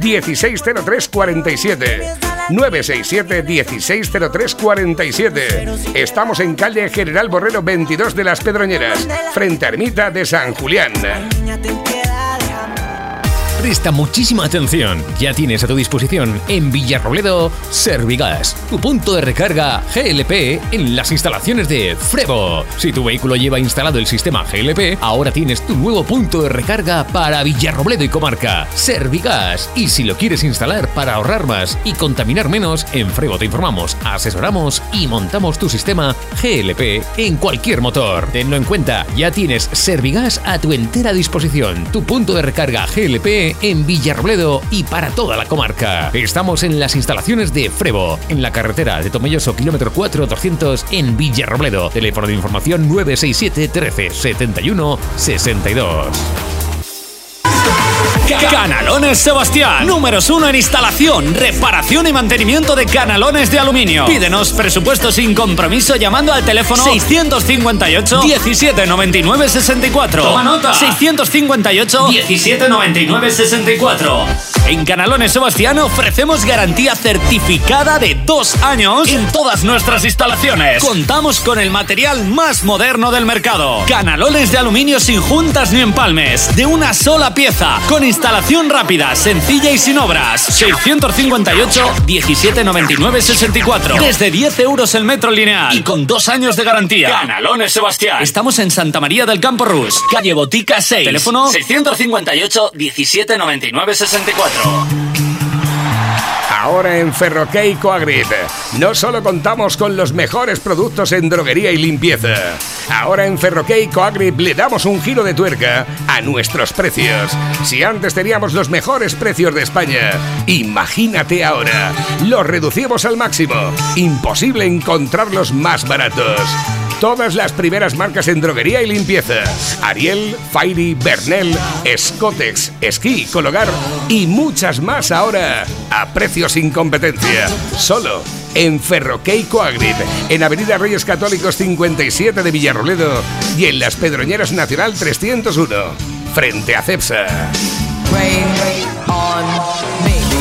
160347 967 160347 Estamos en calle General Borrero 22 de las Pedroñeras, frente a Ermita de San Julián. Presta muchísima atención. Ya tienes a tu disposición en Villarrobledo Servigas, tu punto de recarga GLP en las instalaciones de Frevo. Si tu vehículo lleva instalado el sistema GLP, ahora tienes tu nuevo punto de recarga para Villarrobledo y comarca, Servigas. Y si lo quieres instalar para ahorrar más y contaminar menos, en Frevo te informamos, asesoramos y montamos tu sistema GLP en cualquier motor. Tenlo en cuenta, ya tienes Servigas a tu entera disposición, tu punto de recarga GLP en Villarrobledo y para toda la comarca. Estamos en las instalaciones de Frevo, en la carretera de Tomelloso, kilómetro 4 200 en Villarrobledo. Teléfono de información 967 13 71 62. Canalones Sebastián, números uno en instalación, reparación y mantenimiento de canalones de aluminio. Pídenos presupuesto sin compromiso llamando al teléfono 658 1799 64. Toma nota. 658 1799 64. En Canalones Sebastián ofrecemos garantía certificada de dos años en todas nuestras instalaciones. Contamos con el material más moderno del mercado. Canalones de aluminio sin juntas ni empalmes, de una sola pieza, con instalación rápida, sencilla y sin obras. 658 1799 64. Desde 10 euros el metro lineal y con dos años de garantía. Canalones Sebastián. Estamos en Santa María del Campo Rus, calle Botica 6. Teléfono 658 1799 64. Ahora en Ferroquey Coagrit no solo contamos con los mejores productos en droguería y limpieza. Ahora en Ferroquey Coagrit le damos un giro de tuerca a nuestros precios. Si antes teníamos los mejores precios de España, imagínate ahora. Los reducimos al máximo. Imposible encontrarlos más baratos. Todas las primeras marcas en droguería y limpieza. Ariel, Fairy, Bernel, Scotex, Esquí, Cologar y muchas más ahora a precios sin competencia. Solo en Ferroquey Coagrit, en Avenida Reyes Católicos 57 de Villarroledo y en Las Pedroñeras Nacional 301, frente a Cepsa.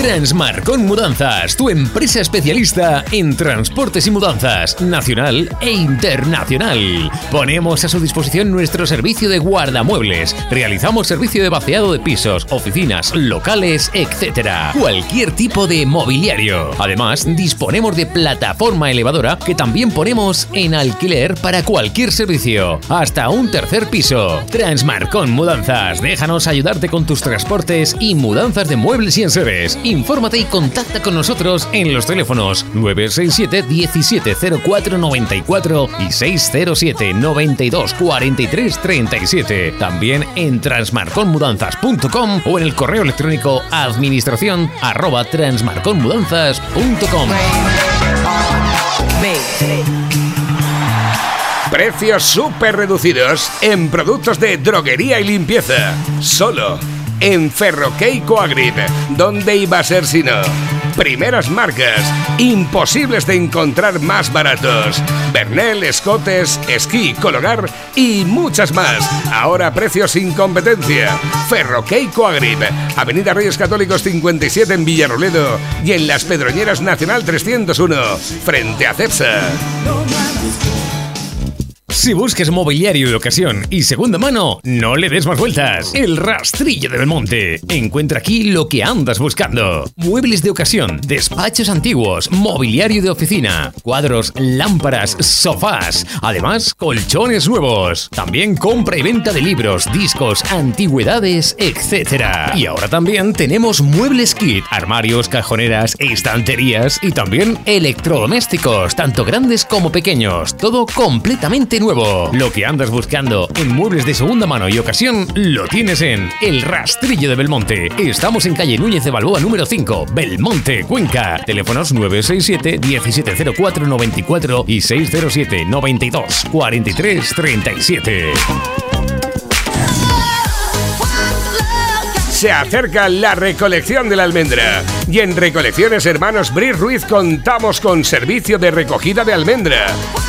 Transmarcon Mudanzas, tu empresa especialista en transportes y mudanzas, nacional e internacional. Ponemos a su disposición nuestro servicio de guardamuebles. Realizamos servicio de vaciado de pisos, oficinas, locales, etc. Cualquier tipo de mobiliario. Además, disponemos de plataforma elevadora que también ponemos en alquiler para cualquier servicio. Hasta un tercer piso. Transmarcon Mudanzas, déjanos ayudarte con tus transportes y mudanzas de muebles y enseres. Infórmate y contacta con nosotros en los teléfonos 967 170494 y 607 92 43 37. También en transmarconmudanzas.com o en el correo electrónico administración arroba transmarconmudanzas.com. Precios súper reducidos en productos de droguería y limpieza. Solo en Ferroquey Coagrit. ¿Dónde iba a ser si no? Primeras marcas, imposibles de encontrar más baratos. Bernel, Escotes, Esquí, Cologar y muchas más. Ahora precios sin competencia. Ferroquey Coagrit, Avenida Reyes Católicos 57 en Villarroledo y en Las Pedroñeras Nacional 301, frente a Cepsa. Si busques mobiliario de ocasión y segunda mano, no le des más vueltas. El rastrillo de Belmonte. Encuentra aquí lo que andas buscando. Muebles de ocasión, despachos antiguos, mobiliario de oficina, cuadros, lámparas, sofás. Además, colchones nuevos. También compra y venta de libros, discos, antigüedades, etc. Y ahora también tenemos muebles kit, armarios, cajoneras, estanterías y también electrodomésticos, tanto grandes como pequeños. Todo completamente nuevo. Lo que andas buscando en muebles de segunda mano y ocasión lo tienes en El Rastrillo de Belmonte. Estamos en calle Núñez de Balboa número 5, Belmonte, Cuenca. Teléfonos 967 1704 94 y 607 92 43 37. Se acerca la recolección de la almendra. Y en Recolecciones Hermanos Bris Ruiz contamos con servicio de recogida de almendra,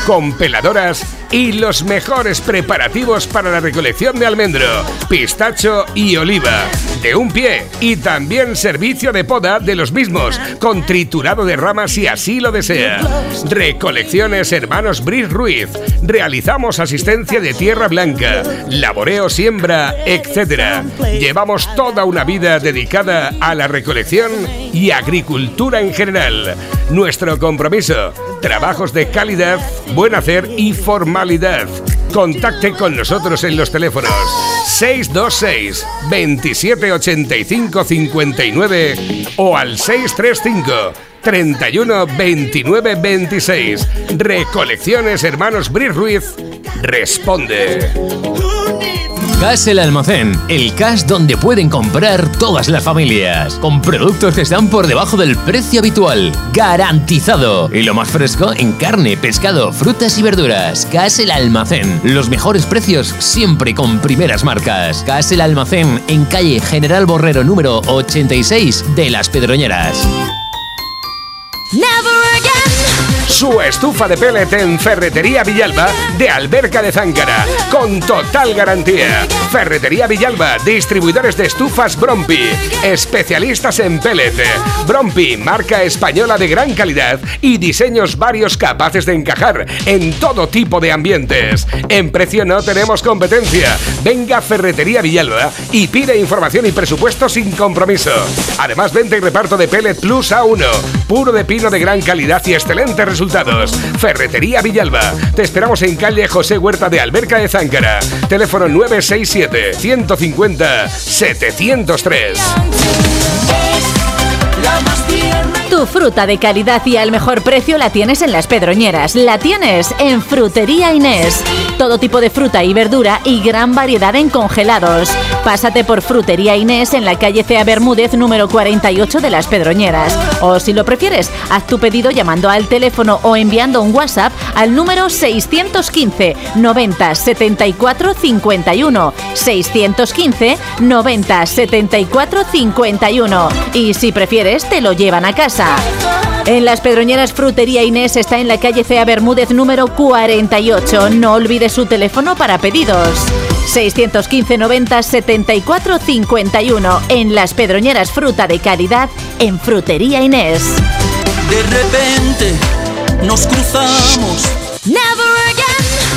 con peladoras y los mejores preparativos para la recolección de almendro, pistacho y oliva. de un pie y también servicio de poda de los mismos, con triturado de ramas si así lo desea. Recolecciones Hermanos Brice Ruiz. Realizamos asistencia de tierra blanca, laboreo, siembra, etc. Llevamos toda una vida dedicada a la recolección y agricultura en general. Nuestro compromiso, trabajos de calidad, buen hacer y formalidad. Contacte con nosotros en los teléfonos 626 2785 59 o al 635 31 29 26. Recolecciones Hermanos Brice Ruiz responde. Cash El Almacén, el cash donde pueden comprar todas las familias, con productos que están por debajo del precio habitual, garantizado. Y lo más fresco en carne, pescado, frutas y verduras. Cash El Almacén, los mejores precios siempre con primeras marcas. Cash El Almacén en calle General Borrero número 86 de Las Pedroñeras. Su estufa de pellet en Ferretería Villalba de Alberca de Záncara, con total garantía. Ferretería Villalba, distribuidores de estufas Brompi, especialistas en pellet. Brompi, marca española de gran calidad y diseños varios capaces de encajar en todo tipo de ambientes. En precio no tenemos competencia. Venga a Ferretería Villalba y pide información y presupuesto sin compromiso. Además, venta y reparto de pellet Plus A1, puro de pino de gran calidad y excelentes resultados. Ferretería Villalba. Te esperamos en calle José Huerta de Alberca de Záncara. Teléfono 967 150 703. Tu fruta de calidad y al mejor precio la tienes en Las Pedroñeras. La tienes en Frutería Inés. Todo tipo de fruta y verdura y gran variedad en congelados. Pásate por Frutería Inés en la calle Cea Bermúdez número 48 de Las Pedroñeras. O si lo prefieres, haz tu pedido llamando al teléfono o enviando un WhatsApp al número 615 90 74 51. 615 90 74 51. Y si prefieres, te lo llevan a casa. En Las Pedroñeras Frutería Inés está en la calle Cea Bermúdez número 48. No olvides su teléfono para pedidos. 615 90 74 51 en Las Pedroñeras Fruta de Calidad en Frutería Inés. De repente nos cruzamos.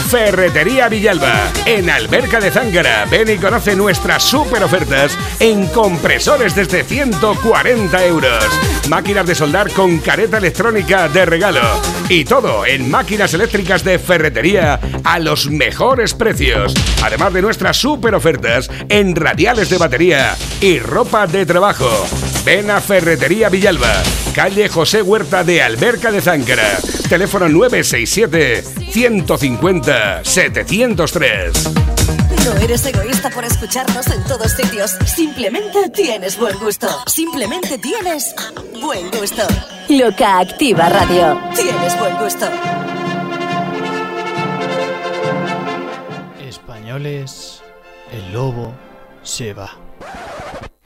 Ferretería Villalba, en Alberca de Zángara. Ven y conoce nuestras super ofertas en compresores desde 140 euros. Máquinas de soldar con careta electrónica de regalo. Y todo en máquinas eléctricas de ferretería a los mejores precios. Además de nuestras super ofertas en radiales de batería y ropa de trabajo. Ven a Ferretería Villalba, calle José Huerta de Alberca de Záncara. Teléfono 967 150 703. No eres egoísta por escucharnos en todos sitios. Simplemente tienes buen gusto. Simplemente tienes buen gusto. Loca Activa Radio. Tienes buen gusto. Españoles, el lobo se va.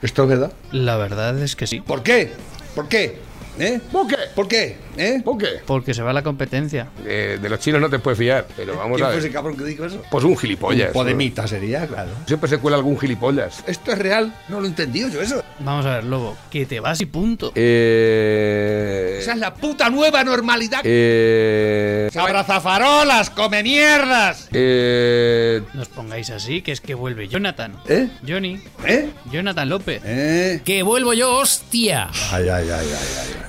¿Esto es verdad? La verdad es que sí. ¿Por qué? ¿Por qué? ¿Eh? ¿Por qué? ¿Por qué? ¿Eh? ¿Por qué? Porque se va la competencia. Eh, de los chinos no te puedes fiar, pero vamos ¿Quién a fue ver. ese cabrón que dijo eso? Pues un gilipollas. Un podemita sería, claro. Siempre se cuela algún gilipollas. ¿Esto es real? No lo he entendido yo eso. Vamos a ver, lobo, que te vas y punto. Eh. Esa es la puta nueva normalidad. Eh. ¡Abrazafarolas! ¡Come mierdas! Eh. No os pongáis así, que es que vuelve Jonathan. ¿Eh? Johnny. ¿Eh? Jonathan López. ¿Eh? Que vuelvo yo, hostia. Ay, ay, ay, ay, ay.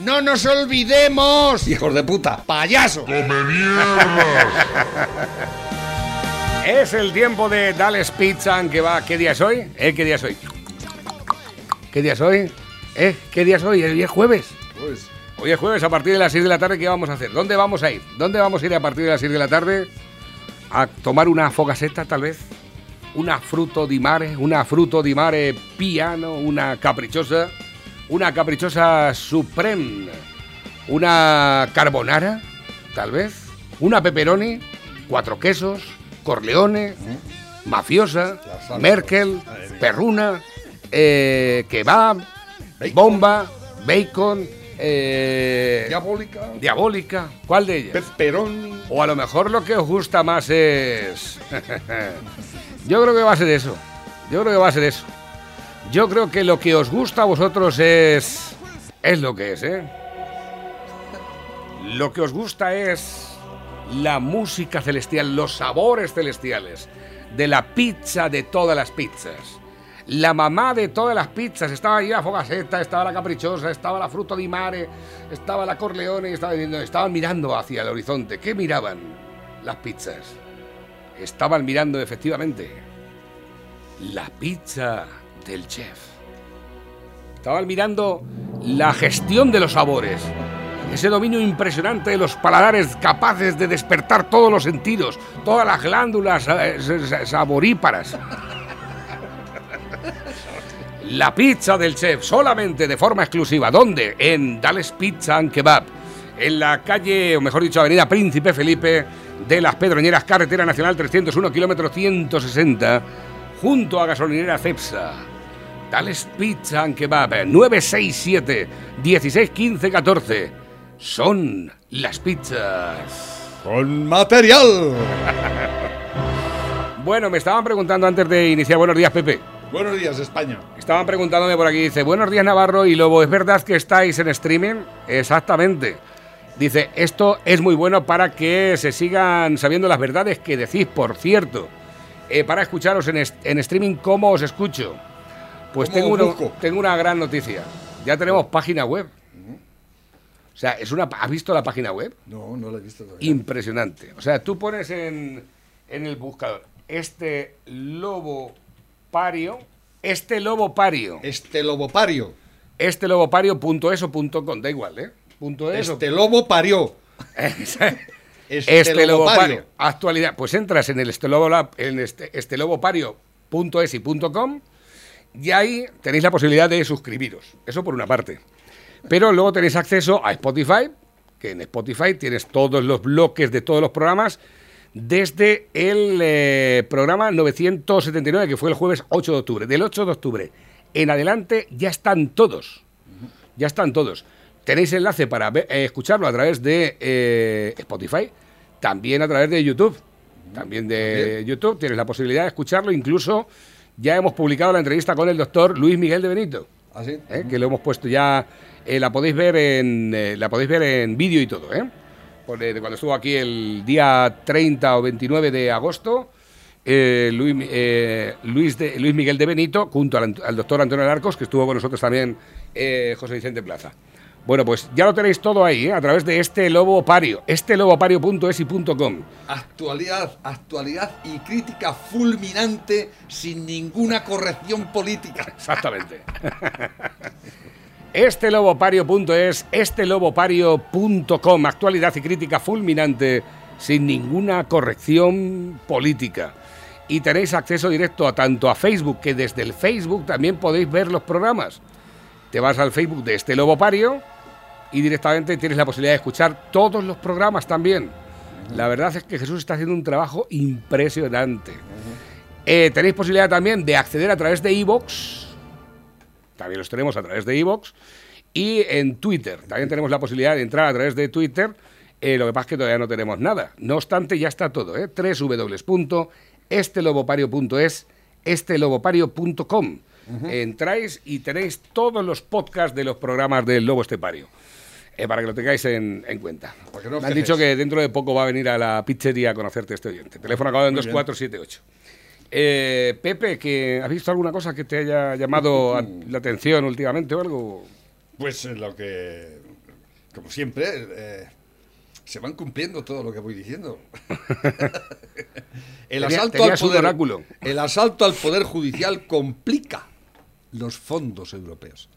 ¡No nos olvidemos! ¡Hijos de puta! ¡Payaso! Es el tiempo de Dales Pizza, que va. ¿Qué día es hoy? ¿Eh? ¿Qué día es hoy? ¿Qué día es hoy? ¿Eh? ¿Qué día es hoy? ¿Hoy es jueves? Pues, Hoy es jueves a partir de las 6 de la tarde. ¿Qué vamos a hacer? ¿Dónde vamos a ir? ¿Dónde vamos a ir a partir de las 6 de la tarde? A tomar una fogaseta, tal vez. Una fruto di mare, una fruto di mare piano, una caprichosa, una caprichosa supreme. una carbonara, tal vez, una pepperoni, cuatro quesos, corleone, mafiosa, Merkel, perruna, eh, kebab, bomba, bacon, eh, Diabólica. diabólica. ¿Cuál de ellas? Pepperoni. O a lo mejor lo que os gusta más es... Yo creo que va a ser eso. Yo creo que va a ser eso. Yo creo que lo que os gusta a vosotros es... Es lo que es, ¿eh? Lo que os gusta es la música celestial, los sabores celestiales, de la pizza de todas las pizzas. La mamá de todas las pizzas, estaba ahí la Fogaceta, estaba la Caprichosa, estaba la Fruto di Mare, estaba la Corleone, estaba estaban mirando hacia el horizonte. ¿Qué miraban las pizzas? Estaban mirando efectivamente la pizza del chef. Estaban mirando la gestión de los sabores. Ese dominio impresionante de los paladares capaces de despertar todos los sentidos, todas las glándulas eh, saboríparas. La pizza del chef, solamente de forma exclusiva. ¿Dónde? En Dales Pizza and Kebab. En la calle, o mejor dicho, Avenida Príncipe Felipe de las Pedroñeras, Carretera Nacional 301, kilómetro 160, junto a gasolinera Cepsa. Dales Pizza and Kebab 967 1615 14. Son las pizzas. Con material. Bueno, me estaban preguntando antes de iniciar. Buenos días, Pepe. Buenos días, España. Estaban preguntándome por aquí, dice, buenos días Navarro y Lobo, ¿es verdad que estáis en streaming? Exactamente. Dice, esto es muy bueno para que se sigan sabiendo las verdades que decís, por cierto. Eh, para escucharos en, en streaming, ¿cómo os escucho? Pues ¿Cómo tengo, una- tengo una gran noticia. Ya tenemos página web. O sea, es una, ¿has visto la página web? No, no lo he visto todavía. Impresionante. O sea, tú pones en, en el buscador este lobo pario, este lobo pario, Este lobo parió. este lobo pario.es o punto .com, da igual, ¿eh? Punto .es o- Este lobo parió. este, lobo pario. pario. Actualidad. Pues entras en el este lobo, en este, este lobo y punto .com y ahí tenéis la posibilidad de suscribiros. Eso por una parte. Pero luego tenéis acceso a Spotify, que en Spotify tienes todos los bloques de todos los programas desde el eh, programa 979, que fue el jueves 8 de octubre. Del 8 de octubre en adelante ya están todos. Ya están todos. Tenéis enlace para ver- eh, escucharlo a través de eh, Spotify, también a través de YouTube. También de YouTube tienes la posibilidad de escucharlo. Incluso ya hemos publicado la entrevista con el doctor Luis Miguel de Benito. ¿Ah, sí? ¿eh? que lo hemos puesto ya, eh, la podéis ver en eh, la podéis ver en vídeo y todo, ¿eh? Por, de cuando estuvo aquí el día 30 o 29 de agosto, Luis, Luis, de- Luis Miguel de Benito, junto al, al doctor Antonio Alarcos, que estuvo con nosotros también José Vicente Plaza. Bueno, pues ya lo tenéis todo ahí, ¿eh? a través de este lobo pario, este lobopario.es y punto com. Actualidad, actualidad y crítica fulminante sin ninguna corrección política. Exactamente. Este lobopario.es, este lobopario.com, actualidad y crítica fulminante sin ninguna corrección política. Y tenéis acceso directo a tanto a Facebook, que desde el Facebook también podéis ver los programas. Te vas al Facebook de este lobopario y directamente tienes la posibilidad de escuchar todos los programas también. La verdad es que Jesús está haciendo un trabajo impresionante. Eh, tenéis posibilidad también de acceder a través de iVoox, también los tenemos a través de iVoox y en Twitter. También tenemos la posibilidad de entrar a través de Twitter. Eh, lo que pasa es que todavía no tenemos nada. No obstante, ya está todo. ¿eh? www.estelobopario.es, estelobopario.com. Entráis y tenéis todos los podcasts de los programas del Lobo Estepario. Eh, para que lo tengáis en, en cuenta. No Me han dicho que dentro de poco va a venir a la pizzería a conocerte este oyente. Teléfono acabado en Muy bien. 2478. Eh, Pepe, que ¿has visto alguna cosa que te haya llamado a- la atención últimamente o algo? Pues eh, lo que, como siempre, eh, se van cumpliendo todo lo que voy diciendo. el, Tenía- asalto al poder, el asalto al poder judicial complica los fondos europeos.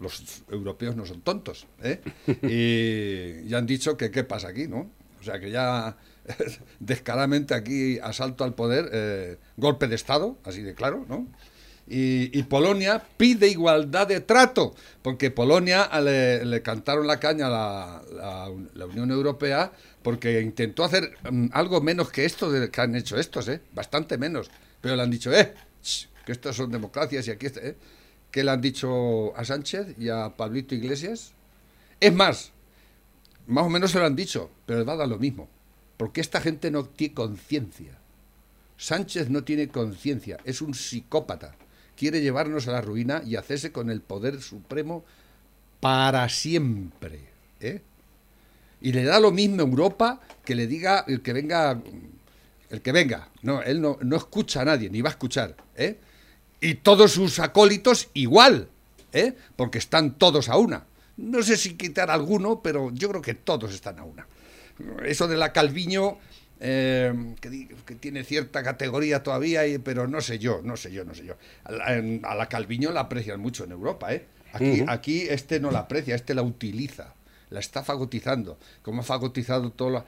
Los europeos no son tontos, ¿eh? Y ya han dicho que qué pasa aquí, ¿no? O sea que ya descaradamente aquí asalto al poder, eh, golpe de Estado, así de claro, ¿no? Y, y Polonia pide igualdad de trato, porque Polonia le, le cantaron la caña a la, la- la Unión Europea porque intentó hacer mm, algo menos que esto de, que han hecho estos, ¿eh? bastante menos. Pero le han dicho, eh, que estas son democracias y aquí está, ¿eh? ¿Qué le han dicho a Sánchez y a Pablito Iglesias? Es más, más o menos se lo han dicho, pero les va a dar lo mismo. Porque esta gente no tiene conciencia. Sánchez no tiene conciencia, es un psicópata. Quiere llevarnos a la ruina y hacerse con el poder supremo para siempre. ¿eh? Y le da lo mismo a Europa que le diga el que venga, el que venga. No, él no, no escucha a nadie, ni va a escuchar. ¿eh? Y todos sus acólitos igual, ¿eh? porque están todos a una. No sé si quitar alguno, pero yo creo que todos están a una. Eso de la Calviño, eh, que, tiene cierta categoría todavía, y- pero no sé yo, no sé yo, no sé yo. A la, en- a la Calviño la aprecian mucho en Europa, ¿eh? Aquí, aquí este no la aprecia, este la utiliza, la está fagotizando, como ha fagotizado toda la-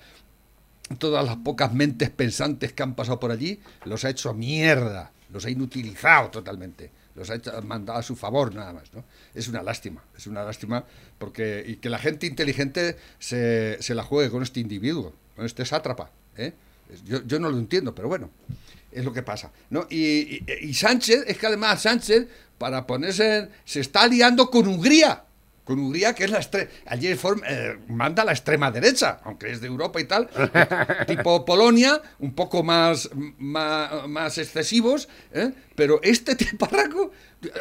todas las pocas mentes pensantes que han pasado por allí, los ha hecho mierda, los ha inutilizado totalmente, los ha mandado a su favor nada más, ¿no? Es una lástima, es una lástima porque y que la gente inteligente se, se la juegue con este individuo, con este sátrapa, ¿eh? Yo, yo no lo entiendo, pero bueno, es lo que pasa, ¿no? Y, y- Sánchez, es que además Sánchez, para ponerse, se está liando con Hungría, con Hungría, que es la allí form- eh, manda la extrema derecha, aunque es de Europa y tal, tipo Polonia, un poco más, más, más excesivos, ¿eh? pero este tiparraco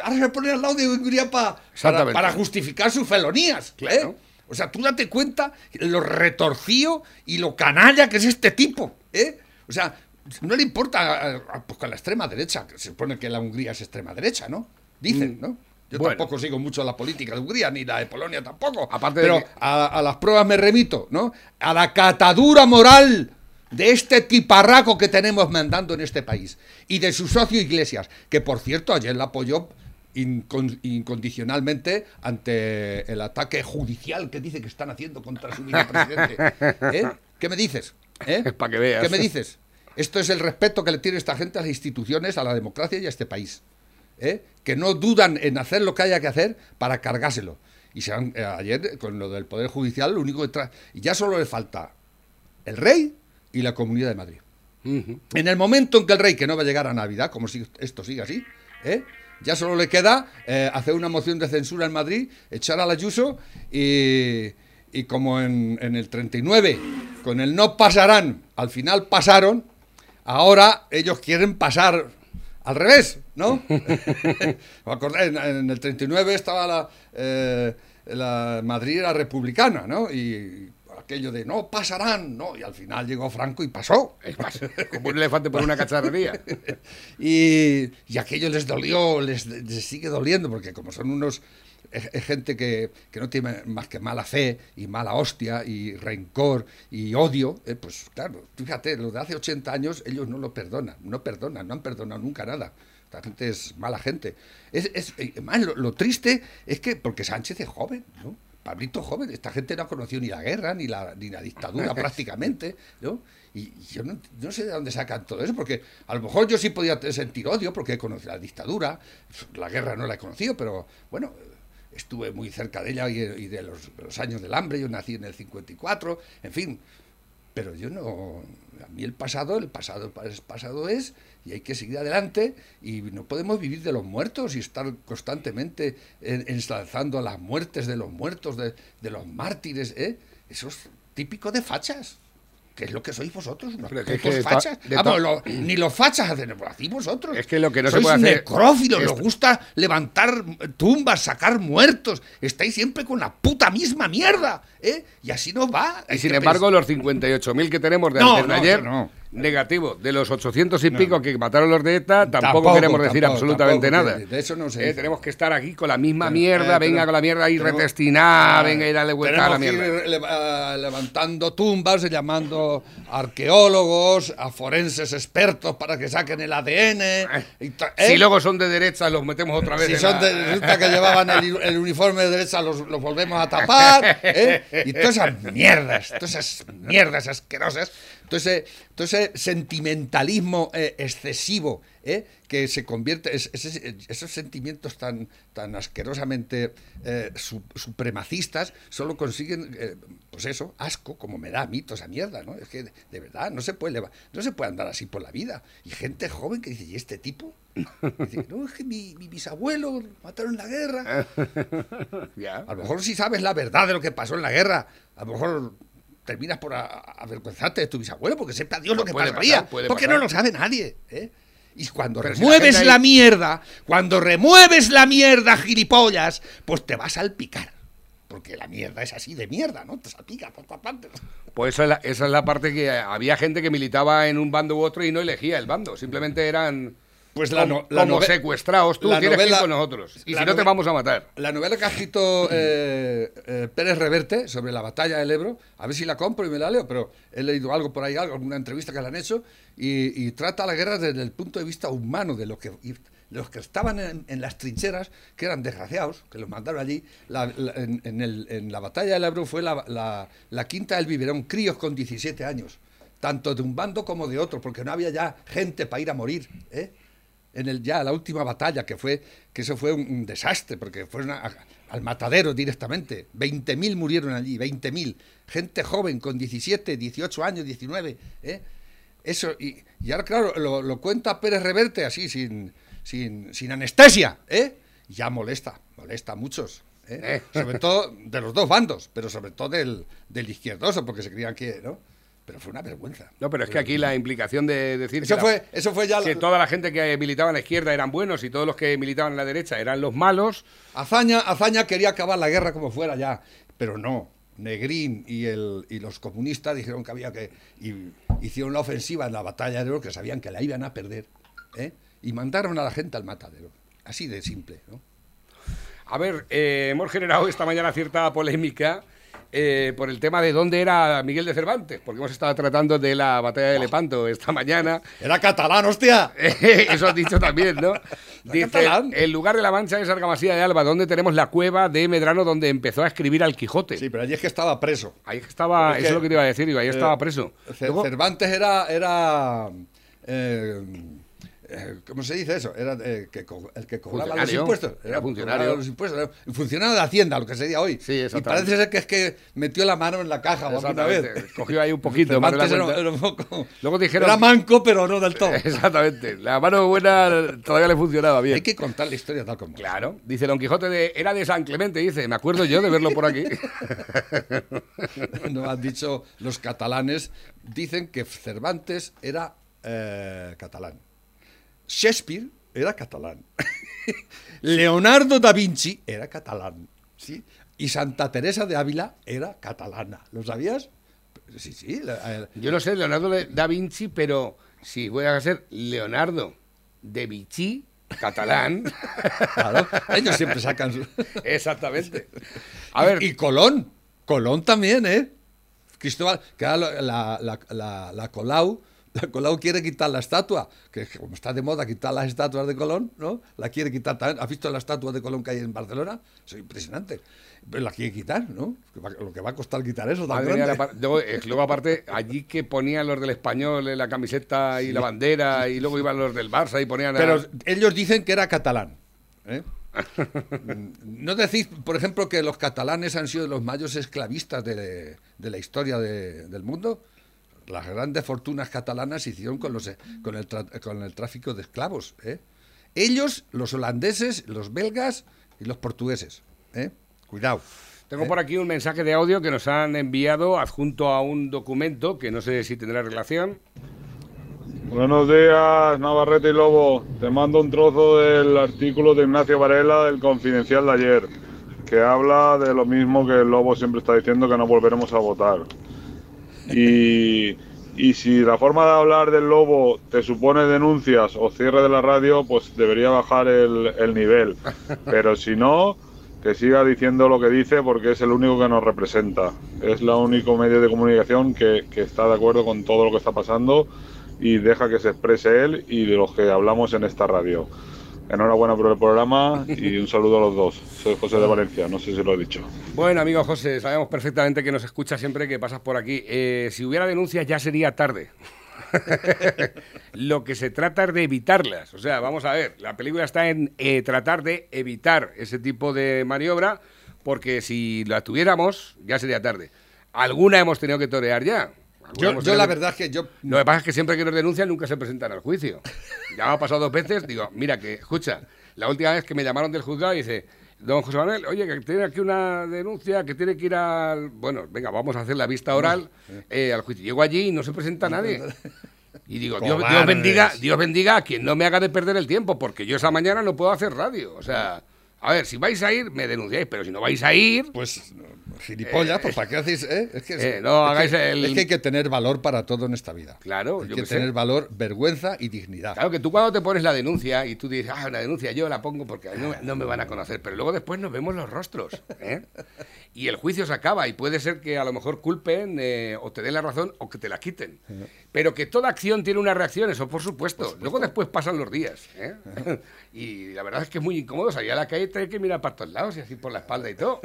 ahora se pone al lado de Hungría pa- para, para justificar sus felonías. ¿eh? Claro. O sea, tú date cuenta lo retorcido y lo canalla que es este tipo. ¿eh? O sea, no le importa a, a- pues, con la extrema derecha, que se supone que la Hungría es extrema derecha, ¿no? Dicen, Mm. ¿no? Yo Bueno. tampoco sigo mucho la política de Hungría, ni la de Polonia tampoco. Aparte de pero que- a, a las pruebas me remito, ¿no? A la catadura moral de este tiparraco que tenemos mandando en este país y de su socio Iglesias, que por cierto ayer la apoyó incon- incondicionalmente ante el ataque judicial que dice que están haciendo contra su vicepresidente. ¿Eh? ¿Qué me dices? ¿Eh? Pa' que veas. ¿Qué me dices? Esto es el respeto que le tiene esta gente a las instituciones, a la democracia y a este país. ¿Eh? Que no dudan en hacer lo que haya que hacer para cargárselo. Y se han- eh, ayer, con lo del Poder Judicial, lo único que y ya solo le falta el rey y la Comunidad de Madrid. En el momento en que el rey, que no va a llegar a Navidad, como si esto sigue así, ¿eh? ya solo le queda eh, hacer una moción de censura en Madrid, echar al Ayuso y, y como en, en el 39, con el no pasarán, al final pasaron, ahora ellos quieren pasar al revés, ¿no? Me acordé, en, en el 39 estaba la, eh, la Madrid era republicana, ¿no? Y aquello de no pasarán, ¿no? Y al final llegó Franco y pasó. Como un elefante por una cacharrería. Y, y aquello les dolió, les, les sigue doliendo, porque como son unos es, es gente que, que no tiene más que mala fe y mala hostia y rencor y odio, eh, pues claro, fíjate, lo de hace 80 años ellos no lo perdonan, no perdonan, no han perdonado nunca nada. Esta gente es mala gente. Es, es, eh, más, lo, lo triste es que, porque Sánchez es joven, ¿no? Pablito joven, esta gente no ha conocido ni la guerra, ni la, ni la dictadura prácticamente, ¿no? Y yo no, no sé de dónde sacan todo eso, porque a lo mejor yo sí podía sentir odio, porque he conocido la dictadura, la guerra no la he conocido, pero bueno, estuve muy cerca de ella y, de los, años del hambre, yo nací en el 54, en fin, pero yo no, a mí el pasado, el pasado es pasado es, y hay que seguir adelante, y no podemos vivir de los muertos y estar constantemente en- ensalzando las muertes de los muertos, de, de los mártires, ¿eh? Eso es típico de fachas. Que es lo que sois vosotros, unos Pero es que fachas. Vamos, lo- ni los fachas hacen, hacéis vosotros. Es que lo que no se Sois puede hacer- necrófilos, es- os gusta levantar tumbas, sacar muertos. Estáis siempre con la puta misma mierda, ¿eh? Y así no va. Y sin embargo, los 58.000 que tenemos de No, antes de no, ayer, no. Negativo. De los 800 y pico que mataron los de ETA, tampoco, Tampoco, queremos decir tampoco, absolutamente tampoco, nada. de- eso no se Eh, tenemos que estar aquí con la misma mierda, eh, venga con la mierda tenemos- retestinada, Ah, venga y darle vuelta a la tenemos que mierda. ir leva- levantando tumbas, llamando a arqueólogos, a forenses expertos para que saquen el ADN. y ¿eh? Si luego son de derecha, los metemos otra vez Si en son la- de, resulta que llevaban el, el uniforme de derecha, los, los volvemos a tapar. Y todas esas mierdas, todas esas mierdas asquerosas. Entonces, entonces sentimentalismo eh, excesivo ¿eh? que se convierte, es- esos sentimientos tan, tan asquerosamente eh, su- supremacistas, solo consiguen, pues eso, asco, como me da a mí toda esa mierda, ¿no? Es que, de, de verdad, no se, puede no se puede andar así por la vida. Y gente joven que dice, ¿y este tipo? Dice, no, es que mi, mi bisabuelo lo mataron en la guerra. Ya. A lo mejor si sabes la verdad de lo que pasó en la guerra, a lo mejor terminas por avergonzarte de tu bisabuelo, porque sepa Dios lo Pues que puede pasaría. pasar, puede porque pasar. no lo sabe nadie. ¿eh? Y cuando Pero si la remueves la, mierda, cuando remueves la mierda, gilipollas, pues te vas a salpicar. Porque la mierda es así de mierda, ¿no? Te salpica por todas partes. Pues esa es, la, esa es la parte que había gente que militaba en un bando u otro y no elegía el bando. Simplemente eran Pues la no- la como secuestrados. Tú la tienes que ir con nosotros. Y si no, te vamos a matar. La novela que ha escrito eh, eh, Pérez Reverte sobre la batalla del Ebro, a ver si la compro y me la leo, pero he leído algo por ahí, algo, alguna entrevista que le han hecho, y, y trata la guerra desde el punto de vista humano, de lo que, los que estaban en, en las trincheras, que eran desgraciados, que los mandaron allí. La- la- en, en el- en la batalla del Ebro fue la, la- la quinta del biberón, críos con 17 años, tanto de un bando como de otro, porque no había ya gente para ir a morir. ¿eh? En el ya la última batalla que fue que eso fue un, un desastre porque fueron a- al matadero directamente 20.000 murieron allí 20.000 gente joven con 17 18 años 19 ¿eh? eso y, y ahora claro lo, lo cuenta Pérez Reverte así sin sin, sin anestesia ¿eh? ya molesta molesta a muchos ¿eh? Eh. sobre todo de los dos bandos pero sobre todo del, del izquierdoso porque se creían que no pero fue una vergüenza No, pero es que aquí la implicación de decir eso que, la- fue eso fue ya la- que toda la gente que militaba en la izquierda eran buenos y todos los que militaban en la derecha eran los malos. Azaña, Azaña quería acabar la guerra como fuera ya, pero no. Negrín y, el, y los comunistas dijeron que había que. Y hicieron la ofensiva en la batalla de Ebro, que sabían que la iban a perder, ¿eh? y mandaron a la gente al matadero. Así de simple, ¿no? A ver, eh, hemos generado esta mañana cierta polémica eh, por el tema de dónde era Miguel de Cervantes, porque hemos estado tratando de la batalla de Lepanto esta mañana. Era catalán, hostia. Eso has dicho también, ¿no? Dice, catalán. el lugar de la Mancha es Argamasía de Alba, donde tenemos la cueva de Medrano, donde empezó a escribir al Quijote. Sí, pero allí es que estaba preso. Ahí estaba, Es eso que, es lo que te iba a decir, digo, ahí eh, estaba preso. Cervantes era. era eh, eh, ¿Cómo se dice eso? Era eh, que el que cobraba los impuestos. Era funcionario. los impuestos. Era funcionario de Hacienda, lo que sería hoy. Sí, y parece ser que es que metió la mano en la caja alguna vez. Cogió ahí un poquito. darle era, un poco. Luego dijeron- Era manco, pero no del todo. Exactamente. La mano buena todavía le funcionaba bien. Hay que contar la historia tal como. Claro. Dice Don Quijote de, era de San Clemente, dice. Me acuerdo yo de verlo por aquí. Nos han dicho los catalanes, dicen que Cervantes era eh, catalán. Shakespeare era catalán. Leonardo da Vinci era catalán. ¿sí? Y Santa Teresa de Ávila era catalana. ¿Lo sabías? Sí, sí. Yo no sé Leonardo da Vinci, pero si voy a ser Leonardo de Vichy, catalán. claro, ellos siempre sacan su... Exactamente. A ver, Y Colón. Colón también, ¿eh? Cristóbal, que ahora la, la, la, la Colau, la Colau quiere quitar la estatua, que como está de moda quitar las estatuas de Colón, ¿no? La quiere quitar también. ¿Has visto la estatua de Colón que hay en Barcelona? Es impresionante. Pero la quiere quitar, ¿no? Lo que va a costar quitar eso tan mía, grande. luego, eh, luego aparte, allí que ponían los del español la camiseta y la bandera, y luego iban los del Barça y ponían... a- Pero ellos dicen que era catalán. ¿eh? ¿No decís, por ejemplo, que los catalanes han sido los mayores esclavistas de, de la historia de- del mundo? Las grandes fortunas catalanas se hicieron con, los, con, el, tra- con el tráfico de esclavos. ¿eh? Ellos, los holandeses, los belgas y los portugueses. ¿eh? Cuidado. Tengo por aquí un mensaje de audio que nos han enviado adjunto a un documento que no sé si tendrá relación. Buenos días, Navarrete y Lobo. Te mando un trozo del artículo de Ignacio Varela del Confidencial de ayer, que habla de lo mismo que el Lobo siempre está diciendo, que no volveremos a votar. Y, y si la forma de hablar del Lobo te supone denuncias o cierre de la radio, pues debería bajar el, el nivel. Pero si no, que siga diciendo lo que dice porque es el único que nos representa. Es el único medio de comunicación que, que está de acuerdo con todo lo que está pasando y deja que se exprese él y de los que hablamos en esta radio. Enhorabuena por el programa y un saludo a los dos. Soy José de Valencia, no sé si lo he dicho. Bueno, amigo José, sabemos perfectamente que nos escucha siempre que pasas por aquí. Eh, si hubiera denuncias ya sería tarde. lo que se trata es de evitarlas. O sea, vamos a ver, la película está en eh, tratar de evitar ese tipo de maniobra, porque si la tuviéramos, ya sería tarde. Alguna hemos tenido que torear ya. Yo, tenido la verdad es que yo... Lo que pasa es que siempre que nos denuncian nunca se presentan al juicio. Ya me ha pasado dos veces, digo, mira que, escucha, la última vez que me llamaron del juzgado y dice, don José Manuel, oye, que tiene aquí una denuncia, que tiene que ir al... Bueno, venga, vamos a hacer la vista oral eh, al juicio. Llego allí y no se presenta nadie. Y digo, Dios, Dios bendiga, Dios bendiga a quien no me haga de perder el tiempo, porque yo esa mañana no puedo hacer radio. O sea, a ver, si vais a ir, me denunciáis, pero si no vais a ir... Pues gilipollas, pues ¿para qué hacéis? eh? Es que, Eh, no es hagáis que- el- es que hay que tener valor para todo en esta vida. Claro, Hay yo que sé. tener valor, vergüenza y dignidad. Claro que tú cuando te pones la denuncia y tú dices, ah, una denuncia, yo la pongo porque no, no me van a conocer, pero luego después nos vemos los rostros. ¿eh? Y el juicio se acaba y puede ser que a lo mejor culpen eh, o te den la razón o que te la quiten. Pero que toda acción tiene una reacción, eso por supuesto. Luego después pasan los días. ¿eh? y la verdad es que es muy incómodo salir a la calle y tener que mirar para todos lados y así por la espalda y todo.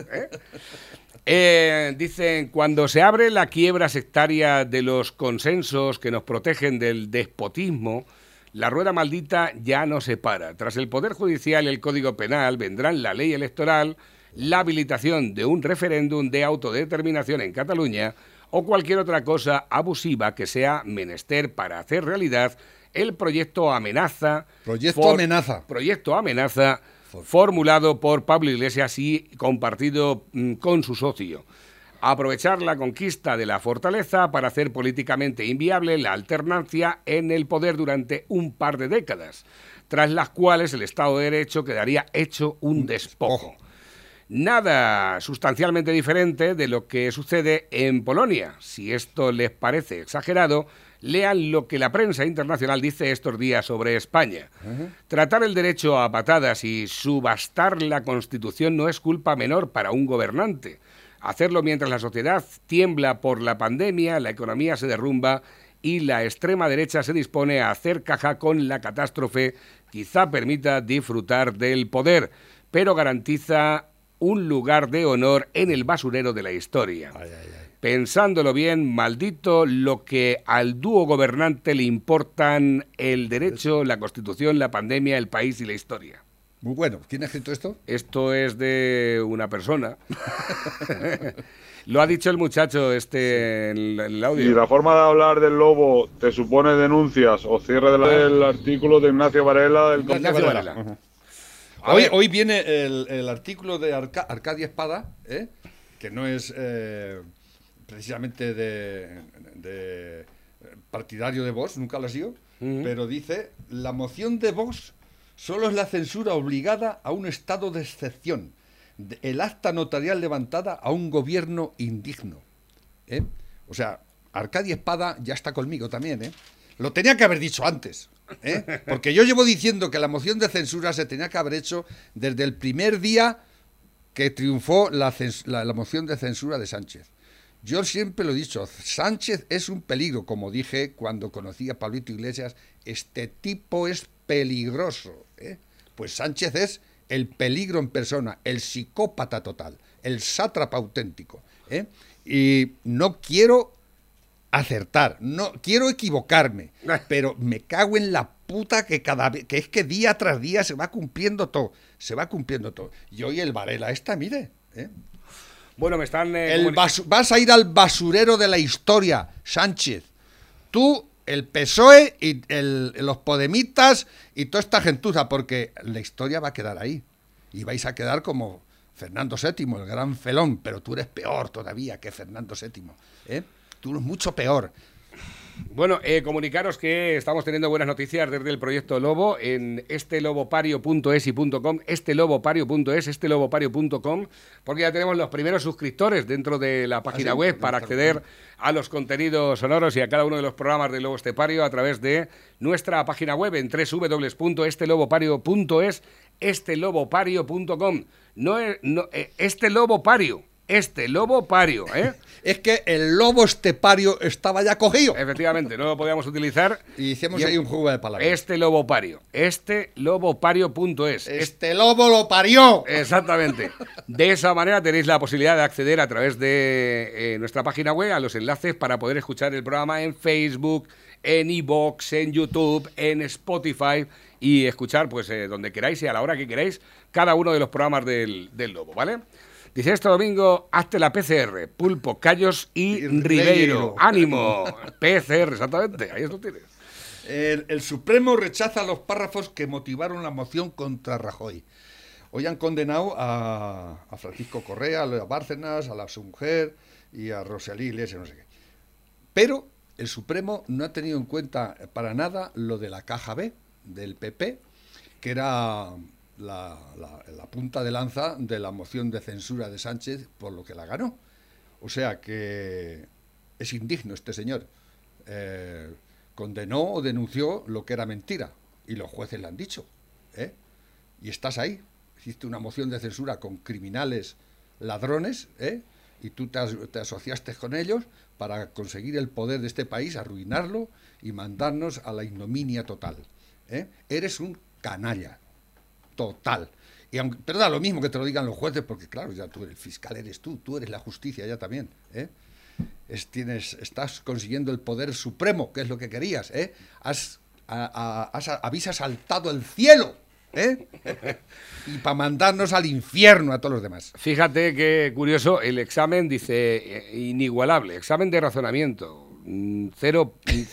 ¿Eh? Dicen, cuando se abre la quiebra sectaria de los consensos que nos protegen del despotismo, la rueda maldita ya no se para. Tras el Poder Judicial y el Código Penal vendrán la ley electoral, la habilitación de un referéndum de autodeterminación en Cataluña o cualquier otra cosa abusiva que sea menester para hacer realidad el proyecto amenaza. Proyecto amenaza. Proyecto amenaza formulado por Pablo Iglesias y compartido mm, con su socio. Aprovechar la conquista de la fortaleza para hacer políticamente inviable la alternancia en el poder durante un par de décadas, tras las cuales el Estado de Derecho quedaría hecho un despojo. Nada sustancialmente diferente de lo que sucede en Polonia. Si esto les parece exagerado, lean lo que la prensa internacional dice estos días sobre España. Tratar el derecho a patadas y subastar la Constitución no es culpa menor para un gobernante. Hacerlo mientras la sociedad tiembla por la pandemia, la economía se derrumba y la extrema derecha se dispone a hacer caja con la catástrofe, quizá permita disfrutar del poder, pero garantiza un lugar de honor en el basurero de la historia. Pensándolo bien, maldito lo que al dúo gobernante le importan el derecho, la constitución, la pandemia, el país y la historia. Muy bueno. ¿Quién ha escrito esto? Esto es de una persona. Lo ha dicho el muchacho este en el, en el audio. Si la forma de hablar del lobo te supone denuncias o cierre del el artículo de Ignacio Varela del Ignacio. Varela. Hoy, hoy viene el, el artículo de Arca- Arcadia Espada, ¿eh? que no es eh, precisamente de, de partidario de Vox, nunca lo ha sido, pero dice, la moción de Vox solo es la censura obligada a un estado de excepción, el acta notarial levantada a un gobierno indigno. ¿eh? O sea, Arcadia Espada ya está conmigo también, ¿eh? Lo tenía que haber dicho antes, ¿eh? Porque yo llevo diciendo que la moción de censura se tenía que haber hecho desde el primer día que triunfó la- la moción de censura de Sánchez. Yo siempre lo he dicho, Sánchez es un peligro, como dije cuando conocí a Pablito Iglesias, este tipo es peligroso. ¿eh? Pues Sánchez es el peligro en persona, el psicópata total, el sátrapa auténtico. ¿eh? Y no quiero acertar, no quiero equivocarme, pero me cago en la puta que cada vez que es que día tras día se va cumpliendo todo, se va cumpliendo todo. Y hoy el Varela esta, mire, ¿eh? Bueno, me están... eh, El basu- vas a ir al basurero de la historia, Sánchez. Tú, el PSOE y el- los Podemitas y toda esta gentuza, porque la historia va a quedar ahí. Y vais a quedar como Fernando VII, el gran felón, pero tú eres peor todavía que Fernando VII. ¿eh? Tú eres mucho peor. Bueno, eh, comunicaros que estamos teniendo buenas noticias desde el proyecto Lobo en estelobopario.es y .com, estelobopario.es, estelobopario.com, porque ya tenemos los primeros suscriptores dentro de la página sí? web para acceder a los contenidos sonoros y a cada uno de los programas de Lobo Estepario a través de nuestra página web en www.estelobopario.es, estelobopario.com. No, es- no, eh, este lobo pario, este lobo pario, ¿eh? Es que el lobo estepario estaba ya cogido. Efectivamente, no lo podíamos utilizar. Y hicimos ahí un juego de palabras. Este lobo pario. Este lobopario.es. Este lobo lo parió. Exactamente. De esa manera tenéis la posibilidad de acceder a través de eh, nuestra página web a los enlaces para poder escuchar el programa en Facebook, en iVoox, en YouTube, en Spotify y escuchar pues eh, donde queráis y a la hora que queráis cada uno de los programas del, del Lobo, ¿vale? Dice este domingo, hazte la PCR, Pulpo, Callos y, Ribeiro. Ribeiro. ¡Ánimo! PCR, exactamente, ahí lo tienes. El, el Supremo rechaza los párrafos que motivaron la moción contra Rajoy. Hoy han condenado a, a Francisco Correa, a Bárcenas, a la su mujer y a Rosalí Iglesias, no sé qué. Pero el Supremo no ha tenido en cuenta para nada lo de la caja B del PP, que era la, la- la punta de lanza de la moción de censura de Sánchez por lo que la ganó. O sea que es indigno este señor. Eh, condenó o denunció lo que era mentira. Y los jueces le han dicho. ¿eh? Y estás ahí. Hiciste una moción de censura con criminales ladrones, ¿eh? y tú te, te asociaste con ellos para conseguir el poder de este país, arruinarlo y mandarnos a la ignominia total. ¿eh? Eres un canalla total. Y aunque, pero lo mismo que te lo digan los jueces, porque claro, ya tú eres el fiscal, eres tú, tú eres la justicia ya también. ¿eh? Es, tienes, estás consiguiendo el poder supremo, que es lo que querías. ¿eh? Has, a- has- habéis asaltado el cielo. ¿eh? y para mandarnos al infierno a todos los demás. Fíjate qué curioso, el examen dice eh, inigualable, examen de razonamiento, mm, cero, mm, eh,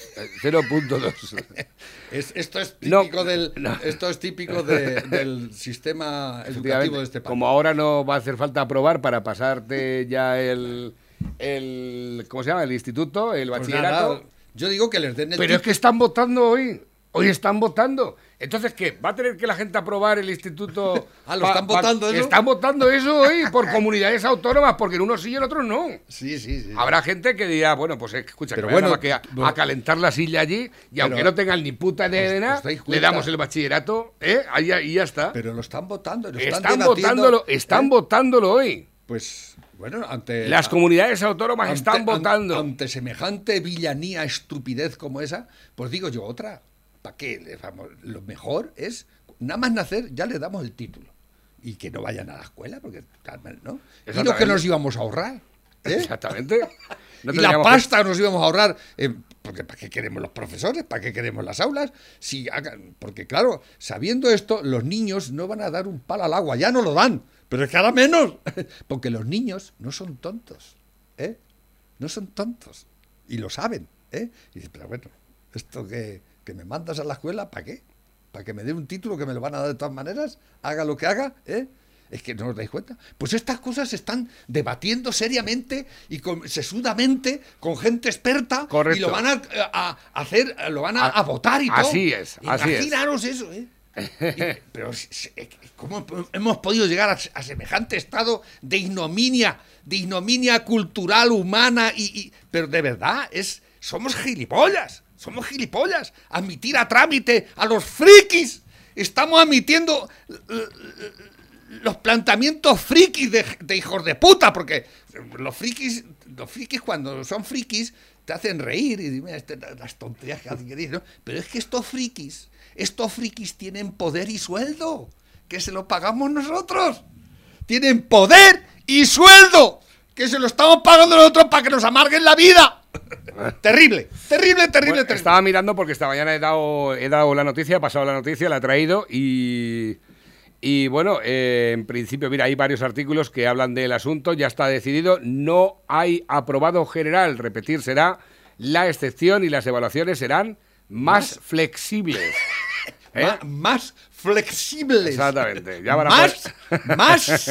0.2. Es- esto es No, típico, del, no. esto es típico de- del sistema educativo de este país. Como ahora no va a hacer falta aprobar para pasarte ya el, el ¿cómo se llama? El instituto, el Pues bachillerato. nada, yo digo que les den el Pero es que están votando hoy. Hoy están votando. Entonces, ¿qué? ¿Va a tener que la gente aprobar el instituto? Ah, ¿lo están votando eso? Están votando eso hoy por comunidades autónomas, porque en unos sí y en otros no. Sí, sí, sí. Habrá gente que dirá, bueno, pues eh, escucha, Pero que vayan bueno, a, que a- bueno. a calentar la silla allí y aunque no tengan ni puta idea de ¿os nada, le damos el bachillerato, ¿eh? Ahí, ya está. Pero lo están votando. Lo están, están votándolo, están ¿eh? votándolo hoy. Pues, bueno, ante... Las comunidades autónomas ante- están an- votando. Ante semejante villanía, estupidez como esa, pues digo yo otra. ¿Para qué? Vamos, lo mejor es, nada más nacer, ya le damos el título. Y que no vayan a la escuela, porque tal mal, ¿no? Y lo que nos íbamos a ahorrar. ¿eh? Exactamente. No y la que- pasta nos íbamos a ahorrar. eh, porque ¿para qué queremos los profesores? ¿Para qué queremos las aulas? Si hagan- porque claro, sabiendo esto, los niños no van a dar un palo al agua, ya no lo dan, pero es que ahora menos. Porque los niños no son tontos, ¿eh? No son tontos. Y lo saben, ¿eh? Y dices, pero bueno, esto que, que me mandas a la escuela, ¿para qué? ¿Para que me dé un título que me lo van a dar de todas maneras? Haga lo que haga, ¿eh? Es que no os dais cuenta. Pues estas cosas se están debatiendo seriamente y con, sesudamente con gente experta Correcto. y lo van a, a hacer, lo van a, A- a votar y todo. así es, así es. Imaginaros eso, ¿eh? Y- pero ¿cómo hemos podido llegar a, a semejante estado de ignominia, de ignominia cultural, humana y, y- pero de verdad es somos gilipollas, somos gilipollas. Admitir a trámite a los frikis, estamos admitiendo los planteamientos frikis de, de hijos de puta, porque los frikis, los frikis cuando son frikis te hacen reír y dime este- las tonterías que hacen ¿no? Pero es que estos frikis, estos frikis tienen poder y sueldo, que se lo pagamos nosotros. Tienen poder y sueldo, que se lo estamos pagando nosotros para que nos amarguen la vida. terrible, terrible, terrible, Bueno, terrible. estaba mirando porque esta mañana he dado, he dado la noticia, he pasado la noticia, la he traído y, y bueno, eh, en principio, mira, hay varios artículos que hablan del asunto, ya está decidido, no hay aprobado general, repetir, será la excepción y las evaluaciones serán más, flexibles. ¿Eh? Más flexibles. Exactamente, ya van a más, más.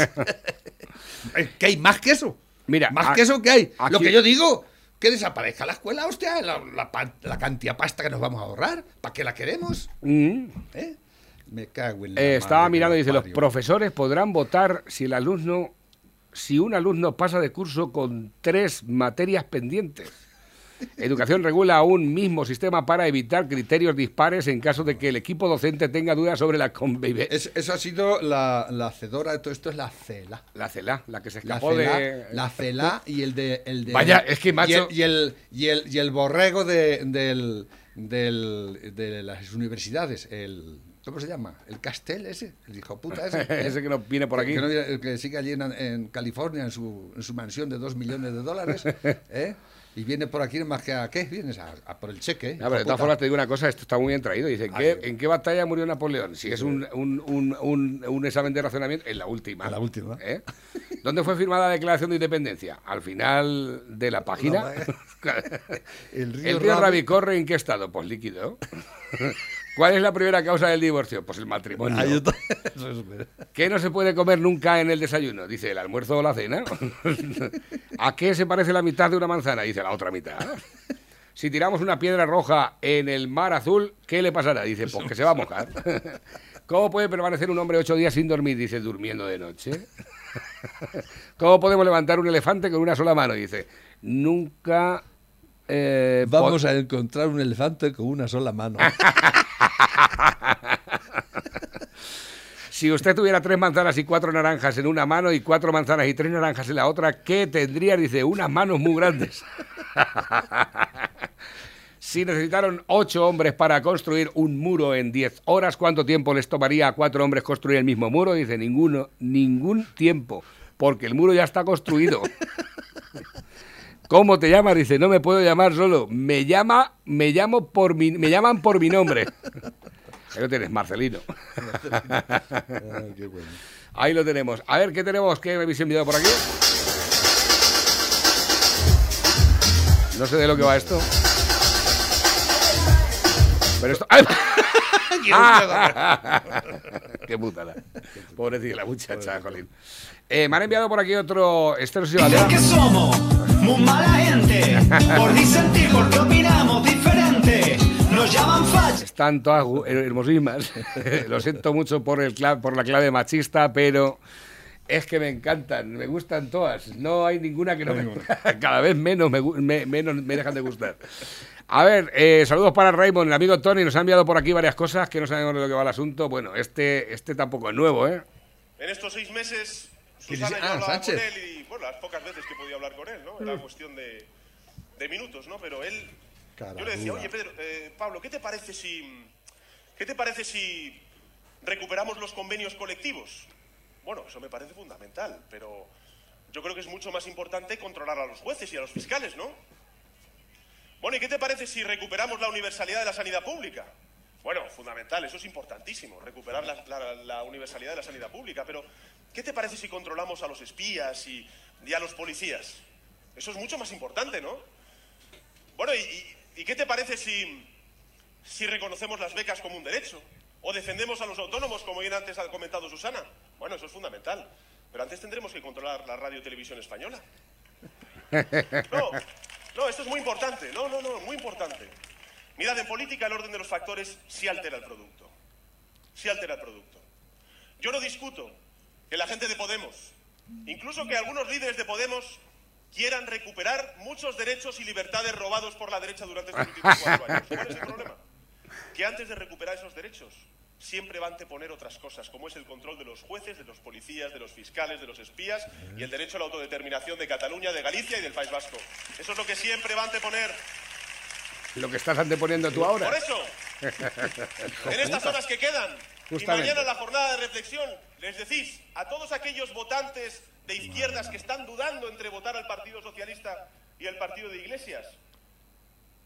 Eh, ¿Qué hay más que eso? Mira, más a- que eso que hay. Lo que yo digo, que desaparezca la escuela, hostia, la, la cantidad de pasta que nos vamos a ahorrar. ¿Para qué la queremos? Mm. ¿Eh? Me cago en la Eh, estaba mirando y dice, los profesores podrán votar si el alumno, si un alumno pasa de curso con tres materias pendientes. Educación regula un mismo sistema para evitar criterios dispares en caso de que el equipo docente tenga dudas sobre la convivencia. Es- eso ha sido la, la hacedora de todo esto, es la CELA. La CELA, la que se La escapó CELA, de... la CELA y el de, el de- Vaya, es que, macho- y el, y el, y el, y el borrego de, del, del- de las universidades, el ¿cómo se llama? El Castel ese, el hijo puta ese. Ese que no viene por aquí. Que no que sigue allí en, en California en su, en su mansión de dos millones de dólares, ¿eh? Y viene por aquí más que a qué? Vienes a, a por el cheque. No, pero de todas formas te digo una cosa, esto está muy bien traído. Dice, ¿en Ah, qué. ¿en qué batalla murió Napoleón? Si es un, un, un, un- examen de razonamiento, en la última. En la última. ¿Eh? ¿Dónde fue firmada la Declaración de Independencia? Al final de la página. El río ¿El río corre en qué estado? Pues líquido. ¿Cuál es la primera causa del divorcio? Pues el matrimonio. ¿Qué no se puede comer nunca en el desayuno? Dice, el almuerzo o la cena. ¿A qué se parece la mitad de una manzana? Dice, la otra mitad. Si tiramos una piedra roja en el mar azul, ¿qué le pasará? Dice, pues que se va a mojar. ¿Cómo puede permanecer un hombre ocho días sin dormir? Dice, durmiendo de noche. ¿Cómo podemos levantar un elefante con una sola mano? Dice, nunca... eh, Vamos a encontrar un elefante con una sola mano. Si usted tuviera tres manzanas y cuatro naranjas en una mano y cuatro manzanas y tres naranjas en la otra, ¿qué tendría? Dice, unas manos muy grandes. si necesitaron ocho hombres para construir un muro en diez horas, ¿cuánto tiempo les tomaría a cuatro hombres construir el mismo muro? Dice, ninguno, ningún tiempo, porque el muro ya está construido. ¿Cómo te llamas? Dice, no me puedo llamar solo. Me llama, me llamo por mi, me llaman por mi nombre. Ahí lo tienes, Marcelino. Ah, qué bueno. Ahí lo tenemos. A ver, ¿qué tenemos? ¿Qué me habéis enviado por aquí? No sé de lo que va esto. Pero esto... ¡Ay! ¡Qué putada! Pobrecilla la muchacha, Colín. Eh, me han enviado por aquí otro... Este no sé si vale. que somos muy mala gente por disentir, porque opinamos diferente. Nos llaman fachos. Están todas hermosísimas. Lo siento mucho por, el por la clave machista, pero es que me encantan, me gustan todas. No hay ninguna que no me... Cada vez menos me, menos me dejan de gustar. A ver, eh, saludos para Raymond, el amigo Tony, nos ha enviado por aquí varias cosas que no sabemos de lo que va el asunto. Bueno, este, este tampoco es nuevo, ¿eh? En estos seis meses, ¿Quién Susana yo Ah, hablaba Sánchez. con él y, bueno, las pocas veces que podía hablar con él, ¿no? Era cuestión de, de minutos, ¿no? Pero él, yo le decía, oye, Pedro, eh, Pablo, ¿qué te parece si, qué te parece si recuperamos los convenios colectivos? Bueno, eso me parece fundamental, pero yo creo que es mucho más importante controlar a los jueces y a los fiscales, ¿no? Bueno, ¿y qué te parece si recuperamos la universalidad de la sanidad pública? Bueno, fundamental, eso es importantísimo, recuperar la, la- la universalidad de la sanidad pública, pero ¿qué te parece si controlamos a los espías y, a los policías? Eso es mucho más importante, ¿no? Bueno, ¿y, y- y qué te parece si, si reconocemos las becas como un derecho? ¿O defendemos a los autónomos, como bien antes ha comentado Susana? Bueno, eso es fundamental. Pero antes tendremos que controlar la radio y televisión española. No, no, esto es muy importante. No, no, no, muy importante. Mirad, en política el orden de los factores sí altera el producto. Sí altera el producto. Yo no discuto que la gente de Podemos, incluso que algunos líderes de Podemos, quieran recuperar muchos derechos y libertades robados por la derecha durante estos últimos cuatro años. ¿Cuál es el problema? Que antes de recuperar esos derechos, siempre va a anteponer otras cosas, como es el control de los jueces, de los policías, de los fiscales, de los espías y el derecho a la autodeterminación de Cataluña, de Galicia y del País Vasco. Eso es lo que siempre va a anteponer. Lo que estás anteponiendo tú ahora. Por eso, en estas horas que quedan, y mañana en la jornada de reflexión, les decís a todos aquellos votantes de izquierdas que están dudando entre votar al Partido Socialista y al Partido de Iglesias,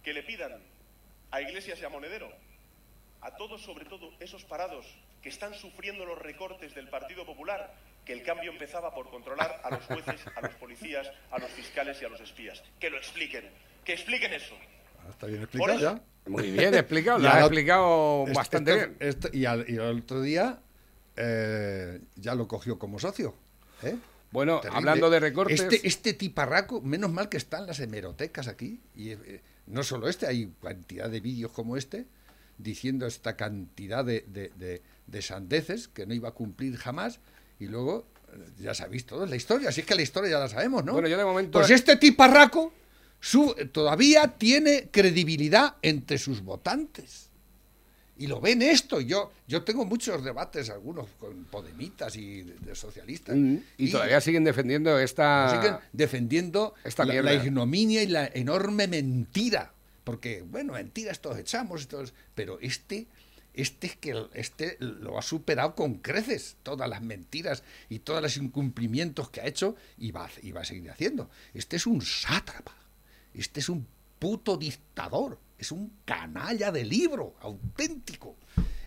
que le pidan a Iglesias y a Monedero, a todos, sobre todo esos parados que están sufriendo los recortes del Partido Popular, que el cambio empezaba por controlar a los jueces, a los policías, a los fiscales y a los espías. Que lo expliquen, que expliquen eso. Está bien explicado ya. Muy bien explicado, Y lo has explicado este- bastante este- bien. este- y, al, y al otro día eh, ya lo cogió como socio. ¿eh? Bueno, Terrible. hablando de recortes... Este, este tiparraco, menos mal que están las hemerotecas aquí. Y eh, no solo este, hay cantidad de vídeos como este diciendo esta cantidad de, de, de- de sandeces que no iba a cumplir jamás. Y luego, ya sabéis todo, la historia. Así es que la historia ya la sabemos, ¿no? Bueno, yo de momento- Pues este tiparraco su- todavía tiene credibilidad entre sus votantes. Y lo ven esto. Yo, yo tengo muchos debates, algunos con podemitas y de, de socialistas. Mm, Y, todavía siguen defendiendo esta. siguen defendiendo esta la, ignominia y la enorme mentira. Porque, bueno, mentiras todos echamos, todos, pero este, este es que este lo ha superado con creces, todas las mentiras y todos los incumplimientos que ha hecho y va, y va a seguir haciendo. Este es un sátrapa, este es un puto dictador, es un canalla de libro, auténtico.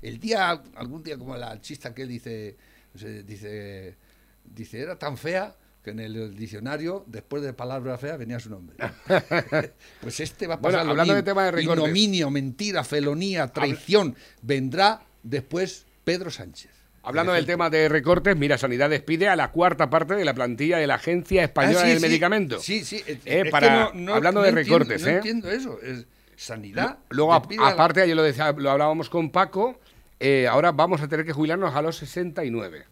El día, algún día como la chista que él dice, dice, dice, era tan fea que en el diccionario, después de palabra fea, venía su nombre. pues este va a Bueno, pasar lo hablando de tema de recortes. Ignominio, mentira, felonía, traición. Vendrá después Pedro Sánchez. Hablando del tema de recortes, mira, Sanidad despide a la cuarta parte de la plantilla de la Agencia Española Ah, sí, del sí. Medicamento. Sí, sí. es- Eh, es que para- no- no- hablando no de entiendo- recortes, no ¿eh? entiendo eso. Es sanidad. Luego, a- aparte, ayer lo, decía- lo hablábamos con Paco, eh, ahora vamos a tener que jubilarnos a los 69.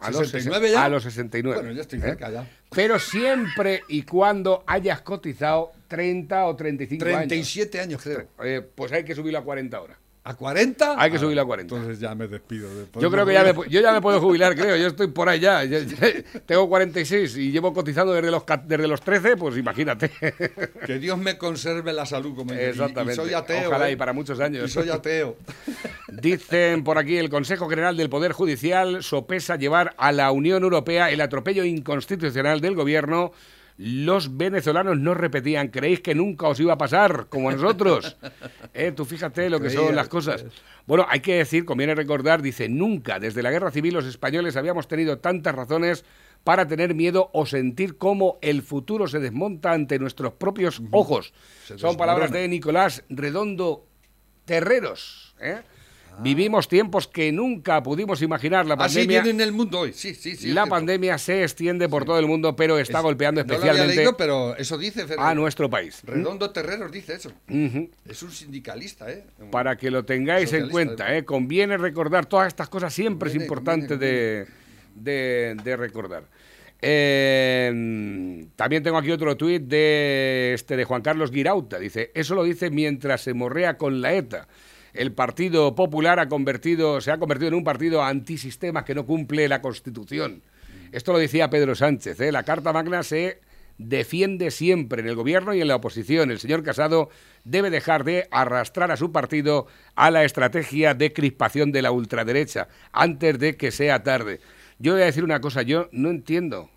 A los, 69 sesen- ya? A los 69. Bueno, ya estoy ¿eh? cerca ya. Pero siempre y cuando hayas cotizado 30 o 35 37 años, creo. años. Eh, pues hay que subirlo a 40 ahora. ¿A 40? Hay que subirlo a 40. Entonces ya me despido. Yo creo que ya me, yo ya me puedo jubilar, creo. Yo estoy por ahí ya. Yo- yo- tengo 46 y llevo cotizando desde los, desde los 13, pues imagínate. Que Dios me conserve la salud, como. Y- Exactamente. Y soy ateo. Ojalá ¿eh? y para muchos años. Y soy ateo. Dicen por aquí, el Consejo General del Poder Judicial sopesa llevar a la Unión Europea el atropello inconstitucional del gobierno. Los venezolanos no repetían, creéis que nunca os iba a pasar, como a nosotros. Eh, tú fíjate lo que son las cosas. Bueno, hay que decir, conviene recordar, dice, nunca desde la guerra civil los españoles habíamos tenido tantas razones para tener miedo o sentir cómo el futuro se desmonta ante nuestros propios ojos. Son palabras de Nicolás Redondo Terreros. ¿eh? Vivimos tiempos que nunca pudimos imaginar. La Así pandemia, viene en el mundo hoy. Sí, sí, sí. es la pandemia se extiende por todo el mundo, pero está Es- golpeando no lo había especialmente leído, pero eso dice Fer- a nuestro país. Redondo Terreros dice eso. Es un sindicalista, ¿eh? Para que lo tengáis en cuenta, ¿eh? conviene recordar todas estas cosas, siempre es importante conviene, de, de- de recordar. Eh, también tengo aquí otro tuit de, este, de Juan Carlos Girauta. Dice, eso lo dice mientras se morrea con la ETA. El Partido Popular ha convertido, se ha convertido en un partido antisistema que no cumple la Constitución. Esto lo decía Pedro Sánchez. ¿eh? La Carta Magna se defiende siempre en el gobierno y en la oposición. El señor Casado debe dejar de arrastrar a su partido a la estrategia de crispación de la ultraderecha antes de que sea tarde. Yo voy a decir una cosa, yo no entiendo.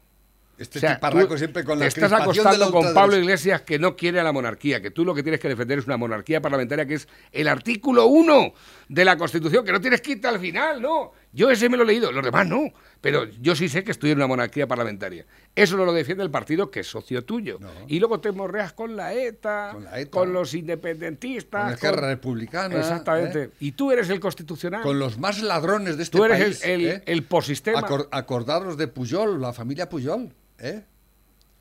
Este O sea, tú siempre con te la estás acostando con. Pablo Iglesias que no quiere a la monarquía, que tú lo que tienes que defender es una monarquía parlamentaria que es el artículo 1 de la Constitución, que no tienes que irte al final, no. Yo ese me lo he leído, los demás no. Pero yo sí sé que estoy en una monarquía parlamentaria. Eso no lo defiende el partido que es socio tuyo. Y luego te morreas con la ETA, con, la ETA. los independentistas. Con la Esquerra Republicana, Exactamente. ¿eh? Y tú eres el constitucional. Con los más ladrones de este Tú eres país. el, el, ¿eh? el posistema. Acor- acordaros de Puyol, la familia Puyol, ¿eh?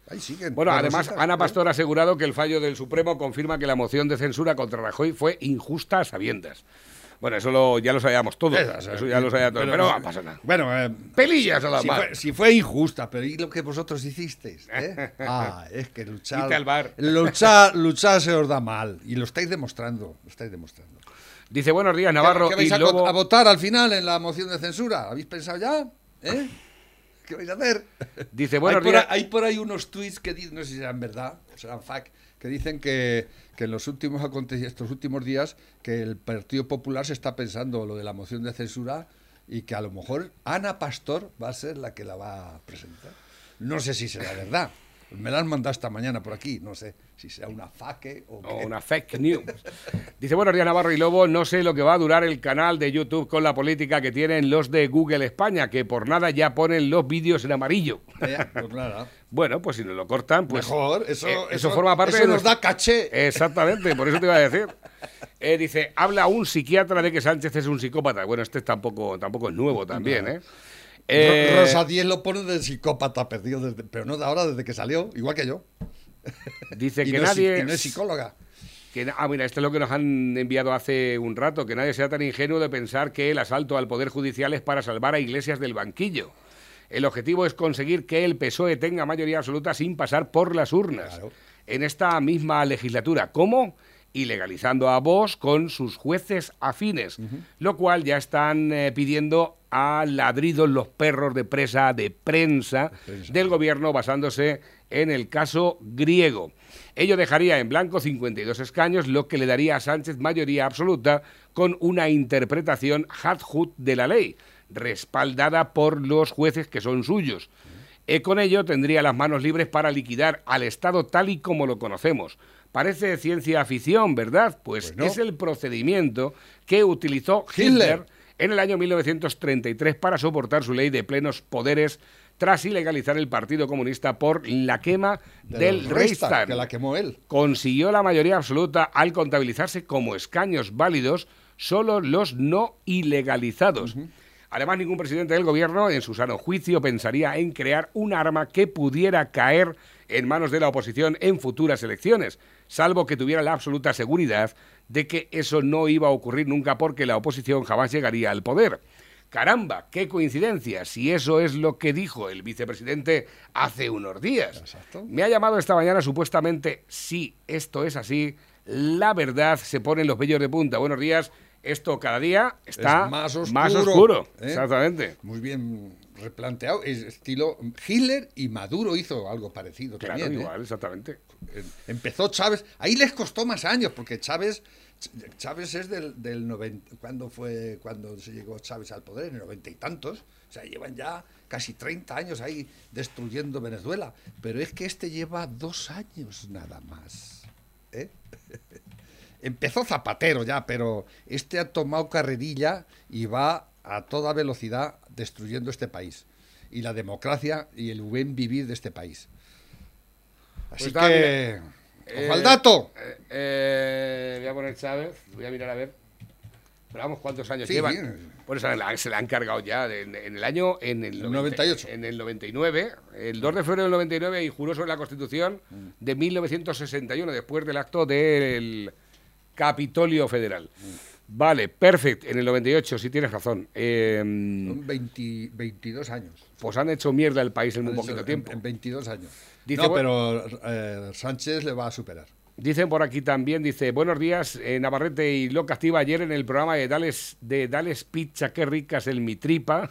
Ahí siguen. Bueno, además, Ana ¿eh? Pastor ha asegurado que el fallo del Supremo confirma que la moción de censura contra Rajoy fue injusta a sabiendas. Bueno, eso lo- ya lo sabíamos todos. Sea, Eso ya lo sabía todo. pero- Pero no pasa nada. Bueno, eh, Pelillas a la si fue, si fue injusta, pero ¿y lo que vosotros hicisteis? eh? Ah, es que luchar, al bar. luchar, luchar se os da mal y lo estáis demostrando, lo estáis demostrando. Dice, buenos días, Navarro. ¿Qué, qué vais y a, Lobo. a votar al final en la moción de censura? ¿Habéis pensado ya? ¿Eh? ¿Qué vais a hacer? Dice, buenos hay, por ahí, hay por ahí unos tweets que dicen, no sé si serán verdad, o serán fact, que dicen que, que en los últimos estos últimos días que el Partido Popular se está pensando lo de la moción de censura y que a lo mejor Ana Pastor va a ser la que la va a presentar. No sé si será verdad. Me la han mandado esta mañana por aquí, no sé si será una faque o, O qué. una fake news. Dice, buenos días, Navarro y Lobo. No sé lo que va a durar el canal de YouTube con la política que tienen los de Google España, que por nada ya ponen los vídeos en amarillo. Ya, pues nada. Bueno, pues si nos lo cortan, pues. Mejor, eso- eh, eso- forma parte eso de nos da caché. Exactamente, por eso te iba a decir. Eh, dice, habla un psiquiatra de que Sánchez es un psicópata. Bueno, este tampoco, tampoco es nuevo también, No. ¿eh? Eh, Ro- Rosa Díez lo pone de psicópata perdido, desde- pero no de ahora, desde que salió, igual que yo. Dice Y que no es- nadie. y no es psicóloga. que ah, mira, esto es lo que nos han enviado hace un rato, que nadie sea tan ingenuo de pensar que el asalto al Poder Judicial es para salvar a Iglesias del banquillo. El objetivo es conseguir que el PSOE tenga mayoría absoluta sin pasar por las urnas. en esta misma legislatura. ¿Cómo? Ilegalizando a Vox con sus jueces afines, lo cual ya están eh, pidiendo a ladridos los perros de presa de prensa del gobierno basándose en el caso griego. Ello dejaría en blanco 52 escaños, lo que le daría a Sánchez mayoría absoluta con una interpretación hadhut de la ley, respaldada por los jueces que son suyos. Y con ello tendría las manos libres para liquidar al Estado tal y como lo conocemos. Parece ciencia ficción, ¿verdad? Pues, es el procedimiento que utilizó Hitler en el año 1933 para soportar su ley de plenos poderes tras ilegalizar el Partido Comunista por la quema del Reichstag. Que la quemó él. Consiguió la mayoría absoluta al contabilizarse como escaños válidos solo los no ilegalizados. Además, ningún presidente del gobierno, en su sano juicio, pensaría en crear un arma que pudiera caer en manos de la oposición en futuras elecciones, salvo que tuviera la absoluta seguridad de que eso no iba a ocurrir nunca porque la oposición jamás llegaría al poder. Caramba, qué coincidencia, si eso es lo que dijo el vicepresidente hace unos días. Me ha llamado esta mañana supuestamente, si esto es así, la verdad se pone en los vellos de punta. Buenos días, esto cada día está más oscuro. Más oscuro ¿eh? Exactamente. Muy bien replanteado. Es estilo Hitler y Maduro hizo algo parecido Claro, también. ¿eh? igual, exactamente. Empezó Chávez. Ahí les costó más años porque Chávez. Chávez es del, del 90. ¿Cuándo fue cuando se llegó Chávez al poder? En el noventa y tantos. O sea, llevan ya casi 30 años ahí destruyendo Venezuela. Pero es que este lleva dos años nada más. ¿eh? Empezó Zapatero ya, pero este ha tomado carrerilla y va a toda velocidad destruyendo este país. Y la democracia y el buen vivir de este país. Así Pues está, que. ¡Ojo al eh, dato! eh, eh, voy a poner Chávez, voy a mirar a ver. Pero vamos, ¿cuántos años Sí, llevan? bien. Bueno, se la, se la han cargado ya en, en el año... En el, El 90 98. En el 99, el 2 de febrero del 99, y juró sobre la Constitución Mm. de 1961, después del acto del Capitolio Federal. Mm. Vale, perfecto. En el 98, sí tienes razón. Eh, Son 20 22 años. pues han hecho mierda el país en muy Han poquito hecho- tiempo. En, en 22 años. Dice, no, pero eh, Sánchez le va a superar. Dicen por aquí también, dice, buenos días, eh, Navarrete y Loca Activa ayer en el programa de Dales, de Dales Pizza, qué ricas el mi tripa.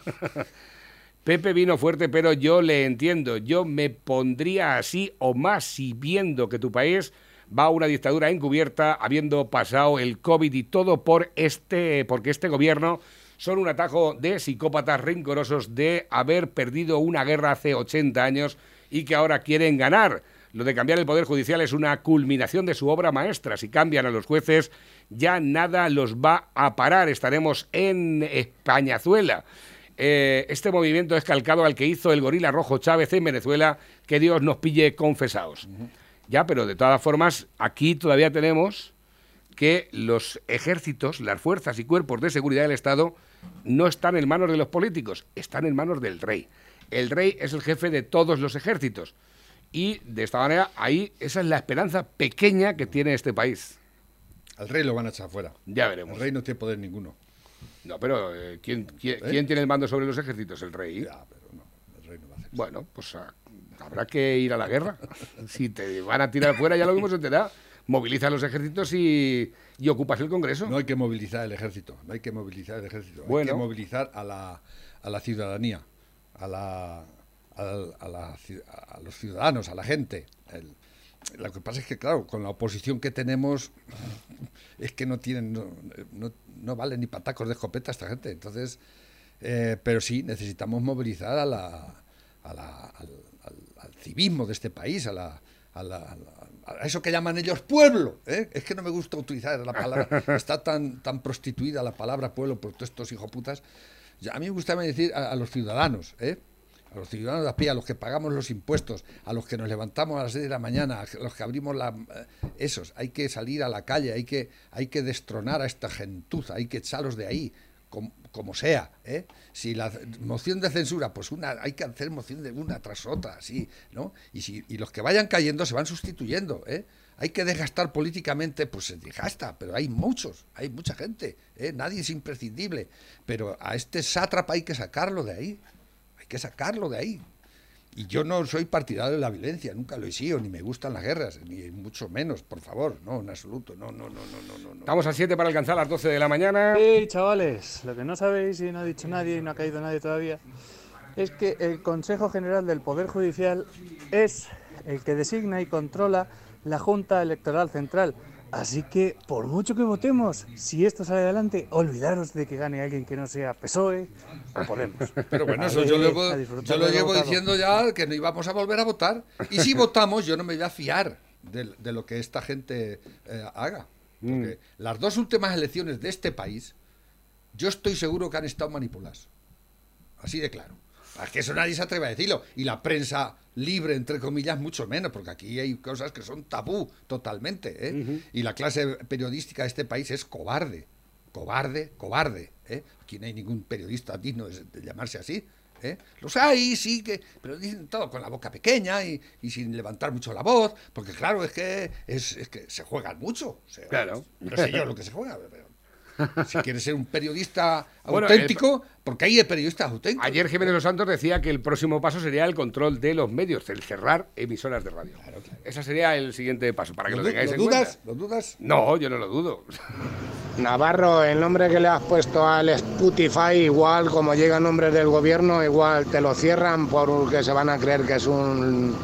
Pepe vino fuerte, pero yo le entiendo. Yo me pondría así o más si viendo que tu país va a una dictadura encubierta, habiendo pasado el COVID y todo por este, porque este gobierno son un atajo de psicópatas rencorosos de haber perdido una guerra hace 80 años y que ahora quieren ganar. Lo de cambiar el Poder Judicial es una culminación de su obra maestra. Si cambian a los jueces, ya nada los va a parar. Estaremos en Españazuela. Eh, este movimiento es calcado al que hizo el gorila rojo Chávez en Venezuela, que Dios nos pille confesados. Ya, pero de todas formas, aquí todavía tenemos que los ejércitos, las fuerzas y cuerpos de seguridad del Estado no están en manos de los políticos, están en manos del rey. El rey es el jefe de todos los ejércitos. Y de esta manera, ahí, esa es la esperanza pequeña que tiene este país. Al rey lo van a echar fuera. Ya veremos. El rey no tiene poder ninguno. No, pero eh, ¿quién, quién, ¿Eh? quién tiene el mando sobre los ejércitos? El rey. Ya, pero no, el rey no va a hacer eso. Bueno, pues ah, habrá que ir a la guerra. Si te van a tirar fuera, ya lo mismo se te da. Moviliza los ejércitos y, y ocupas el Congreso. No hay que movilizar el ejército, no hay que movilizar el ejército, Bueno. hay que movilizar a la, a la ciudadanía, a, la, a, a la a los ciudadanos, a la gente. El- lo que pasa es que, claro, con la oposición que tenemos, es que no tienen, no, no, no vale ni patacos de escopeta esta gente. Entonces, eh, pero sí, necesitamos movilizar a la, a la- al, al- al civismo de este país, a la, a, la- a la- a eso que llaman ellos pueblo. ¿eh? Es que no me gusta utilizar la palabra, está tan, tan prostituida la palabra pueblo por todos estos hijoputas. Ya, A mí me gusta decir a, los ciudadanos, ¿eh? a los ciudadanos de a pie, a los que pagamos los impuestos, a los que nos levantamos a las 6 de la mañana, a los que abrimos la... eh, Esos, hay que salir a la calle, hay que, hay que destronar a esta gentuza, hay que echarlos de ahí, com- como, sea. ¿eh? Si la moción de censura, pues una hay que hacer moción de una tras otra, así, ¿no? Y, si, y los que vayan cayendo se van sustituyendo, ¿eh? Hay que desgastar políticamente, pues se desgasta, pero hay muchos, hay mucha gente, ¿eh? nadie es imprescindible, pero a este sátrapa hay que sacarlo de ahí, hay que sacarlo de ahí. Y yo no soy partidario de la violencia, nunca lo he sido, ni me gustan las guerras, ni mucho menos, por favor, no, en absoluto, no, no, no, no, no, no. Estamos a 7 para alcanzar las 12 de la mañana. Hey, chavales, lo que no sabéis y no ha dicho nadie y no ha caído nadie todavía es que el Consejo General del Poder Judicial es el que designa y controla la Junta Electoral Central. Así que, por mucho que votemos, si esto sale adelante, olvidaros de que gane alguien que no sea PSOE o Podemos. Pero bueno, eso yo, lo, yo lo llevo diciendo ya que no íbamos a volver a votar. Y si votamos, yo no me voy a fiar de, de lo que esta gente eh, haga. Porque las dos últimas elecciones de este país, yo estoy seguro que han estado manipuladas. Así de claro. Es que eso nadie se atreve a decirlo. Y la prensa libre, entre comillas, mucho menos, porque aquí hay cosas que son tabú totalmente. ¿eh? Y la clase periodística de este país es cobarde. Cobarde, cobarde. ¿eh? Aquí no hay ningún periodista digno de, de llamarse así. ¿eh? Los hay, sí, que, pero dicen todo con la boca pequeña y, y sin levantar mucho la voz, porque claro, es que, es, es que se juegan mucho. Claro. No sé yo lo que se juega, pero si quieres ser un periodista Bueno, auténtico, porque hay periodistas auténticos. Ayer Jiménez Los Santos decía que el próximo paso sería el control de los medios, el cerrar emisoras de radio. Ese sería el siguiente paso, para que lo, ¿Lo du- tengáis lo en dudas? cuenta. ¿Lo dudas? No, yo no lo dudo. Navarro, el nombre que le has puesto al Spotify, igual como llegan nombres del gobierno, igual te lo cierran porque se van a creer que es un,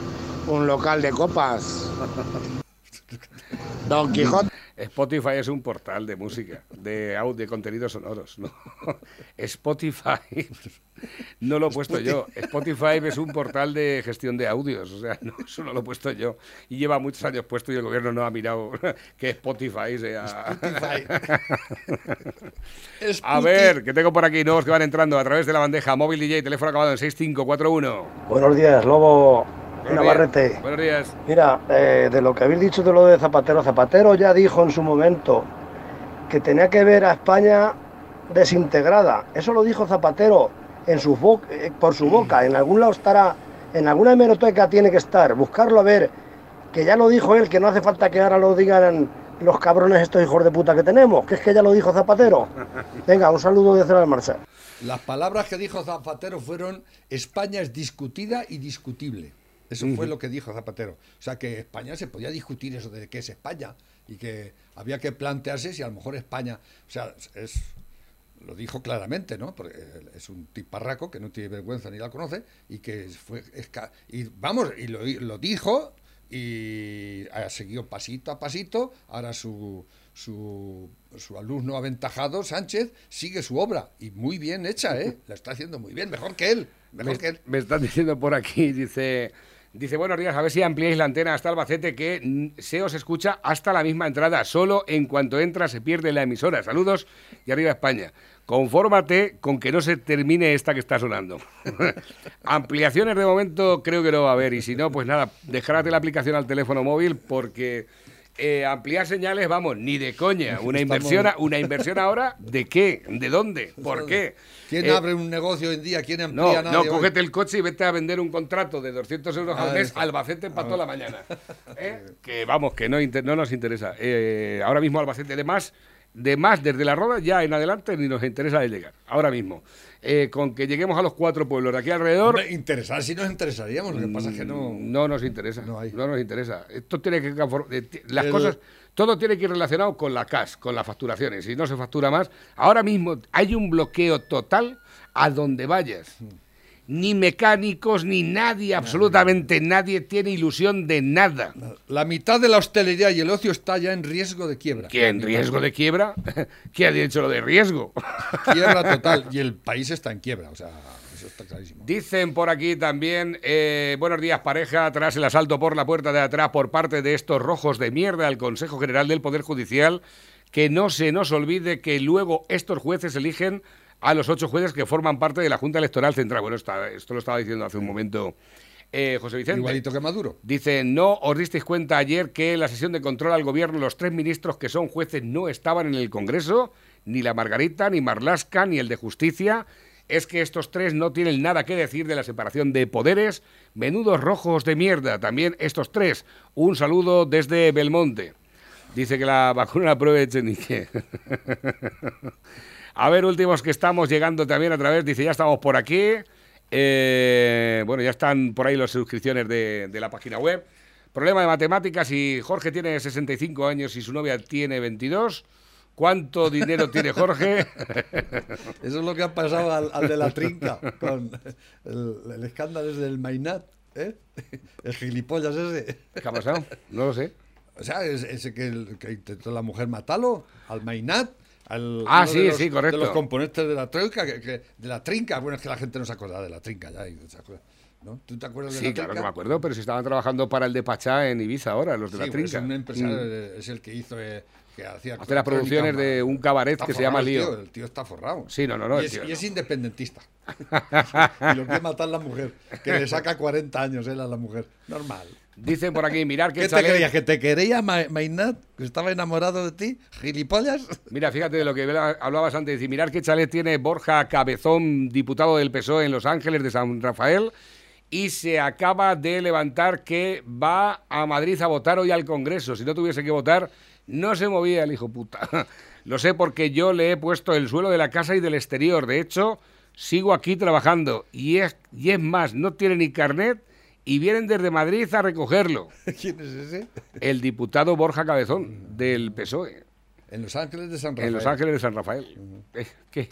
un local de copas. Don Quijote. Spotify es un portal de música, de audio, de contenidos sonoros. ¿no? Spotify no lo he puesto yo. Spotify es un portal de gestión de audios, o sea, no, eso no lo he puesto yo. Y lleva muchos años puesto y el gobierno no ha mirado que Spotify sea. A ver, que tengo por aquí nuevos que van entrando a través de la bandeja móvil DJ, teléfono acabado en 6541. Buenos días, Lobo Buenos Navarrete. días. Buenos días. Mira, eh, de lo que habéis dicho de lo de Zapatero, Zapatero ya dijo en su momento que tenía que ver a España desintegrada. Eso lo dijo Zapatero en su eh, por su boca. En algún lado estará, en alguna hemeroteca tiene que estar. Buscarlo a ver, que ya lo dijo él, que no hace falta que ahora lo digan los cabrones estos hijos de puta que tenemos, que es que ya lo dijo Zapatero. Venga, un saludo de la Marcha. Las palabras que dijo Zapatero fueron España es discutida y discutible. Eso fue lo que dijo Zapatero. O sea que España se podía discutir eso de qué es España y que había que plantearse si a lo mejor España, o sea, es lo dijo claramente, ¿no? Porque es un tiparraco que no tiene vergüenza ni la conoce y que fue y vamos y lo, lo dijo y ha seguido pasito a pasito. Ahora su, su, su alumno aventajado, Sánchez, sigue su obra y muy bien hecha, ¿eh? La está haciendo muy bien, mejor que él. Mejor Me, que él. me están diciendo por aquí, dice, dice, buenos días, a ver si ampliáis la antena hasta Albacete, que mm, se os escucha hasta la misma entrada, solo en cuanto entra se pierde la emisora. Saludos y arriba España. Confórmate con que no se termine esta que está sonando. Ampliaciones de momento creo que no va a haber, y si no, pues nada, dejárate la aplicación al teléfono móvil porque... eh, ampliar señales, vamos, ni de coña. Una inversión, una inversión ahora, ¿de qué? ¿De dónde? ¿Por qué? ¿Quién Eh, abre un negocio hoy en día? ¿Quién no, amplía? no, Nadie hoy. cógete el coche y vete a vender un contrato de 200 euros al Ah, mes. Albacete para Ah. toda la mañana. ¿Eh? Que vamos, que no, no nos interesa. Ahora mismo Albacete de más, de más desde la roda ya en adelante ni nos interesa de llegar. Ahora mismo. Eh, con que lleguemos a los cuatro pueblos de aquí alrededor. Hombre, interesar sí nos interesaríamos, lo que pasa es que no... No nos interesa. No, nos interesa. Esto tiene que eh, las El- cosas todo tiene que ir relacionado con la CAS, con las facturaciones. Si no se factura más, ahora mismo hay un bloqueo total a donde vayas. Ni mecánicos, ni nadie, absolutamente nadie tiene ilusión de nada. La mitad de la hostelería y el ocio está ya en riesgo de quiebra. ¿Qué, en riesgo de quiebra? ¿Quién ha dicho lo de riesgo? Quiebra total. Y el país está en quiebra, o sea, eso está clarísimo. Dicen por aquí también, eh, buenos días pareja, tras el asalto por la puerta de atrás por parte de estos rojos de mierda al Consejo General del Poder Judicial, que no se nos olvide que luego estos jueces eligen a los ocho jueces que forman parte de la Junta Electoral Central. Bueno, está- esto lo estaba diciendo hace un momento eh, José Vicente. Igualito que Maduro. Dice, no os disteis cuenta ayer que en la sesión de control al gobierno los tres ministros que son jueces no estaban en el Congreso, ni la Margarita, ni Marlasca, ni el de Justicia. Es que estos tres no tienen nada que decir de la separación de poderes. Menudos rojos de mierda. También estos tres. Un saludo desde Belmonte. Dice que la vacuna la pruebe Echenique. A ver, últimos que estamos llegando también a través. Dice, ya estamos por aquí. Eh, bueno, ya están por ahí las suscripciones de, de la página web. Problema de matemáticas y Jorge tiene 65 años y su novia tiene 22. ¿Cuánto dinero tiene Jorge? Eso es lo que ha pasado al, al de la trinca con el, el escándalo ese del Mainat, ¿eh? El gilipollas ese. ¿Qué ha pasado? No lo sé. O sea, es- ese que, que intentó la mujer matarlo, al Mainat. Al, Ah, sí, de los- sí, correcto. De los componentes de la trinca, que, que- de la trinca. Bueno, es que la gente no se acuerda de la trinca ya. y se acuerda, ¿no? ¿Tú te acuerdas de Sí, la claro trinca? que me acuerdo, pero si estaban trabajando para el de Pachá en Ibiza ahora, los de Sí, la pues trinca. Es un empresario, Mm. es el que hizo. eh, que hacía Hace las producciones de un cabaret que se llama forrado el Lío. tío, el tío está forrado. Sí, no, no, no, Y es, tío y no. es independentista. y lo quiere matar la mujer. Que le saca 40 años él a la mujer. Normal. Dicen por aquí, mirar qué ¿Qué te creías? ¿Que te quería Ma- Mainat? ¿Que estaba enamorado de ti? ¿Gilipollas? Mira, fíjate de lo que habla- hablabas antes. Y mirar qué chalet tiene Borja Cabezón, diputado del PSOE en Los Ángeles de San Rafael. Y se acaba de levantar que va a Madrid a votar hoy al Congreso. Si no tuviese que votar, no se movía el hijo puta. Lo sé porque yo le he puesto el suelo de la casa y del exterior. De hecho, sigo aquí trabajando. Y es, y es más, no tiene ni carnet y vienen desde Madrid a recogerlo. ¿Quién es ese? El diputado Borja Cabezón, del PSOE. En Los Ángeles de San Rafael. En Los Ángeles de San Rafael. ¿Qué?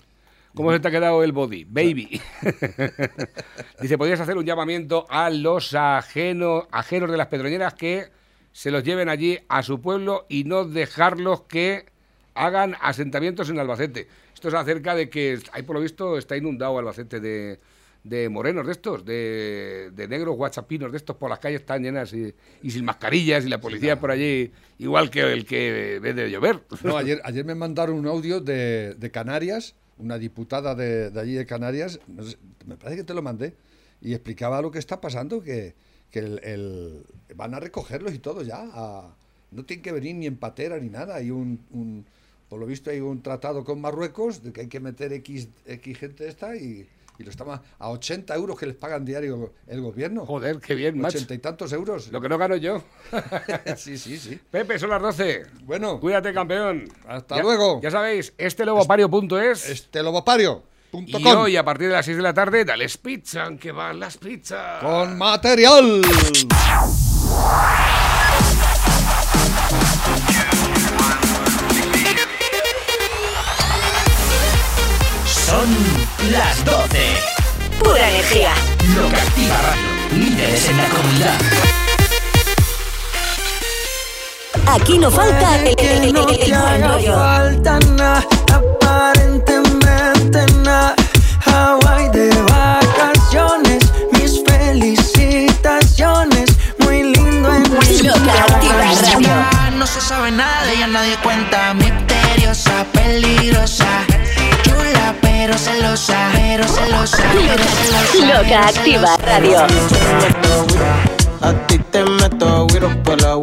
¿Cómo se te ha quedado el body? Baby. Dice, podrías hacer un llamamiento a los ajeno- ajenos de las pedroñeras que se los lleven allí a su pueblo y no dejarlos que hagan asentamientos en Albacete. Esto es acerca de que, ahí por lo visto, está inundado Albacete de, de morenos de estos, de, de negros guachapinos de estos por las calles están llenas y, y sin mascarillas y la policía por allí, igual que el que ve de llover. No, ayer, ayer me mandaron un audio de, de Canarias, una diputada de, de allí de Canarias, no sé, me parece que te lo mandé, y explicaba lo que está pasando, que, que el, el- van a recogerlos y todo ya. a- no tienen que venir ni en patera ni nada. Hay un, un- por lo visto hay un tratado con Marruecos de que hay que meter X, X gente esta y, y lo estamos a 80 euros que les pagan diario el gobierno. Joder, qué bien, macho. 80 y tantos euros. Lo que no gano yo. sí, sí, sí. Pepe, son las 12. Bueno. Cuídate, campeón. Hasta Ya- luego. Ya sabéis, este lobopario.es. Este lobopario. Y hoy, a partir de las 6 de la tarde, dale pizza, que van las pizzas. Con material. Son las 12. Pura energía. Lo que activa radio. Líderes en la comunidad. Aquí no falta el, el- el- el- el buen rollo. falta nada, aparentemente nada. Hawaii de vacaciones, mis felicitaciones. Muy lindo en mi Lo que activa radio. No se sabe nada, ya nadie cuenta. Misteriosa, peligrosa. Chula, pero celosa. Pero celosa, pero celosa. Lo que activa radio. A ti te meto güiro por la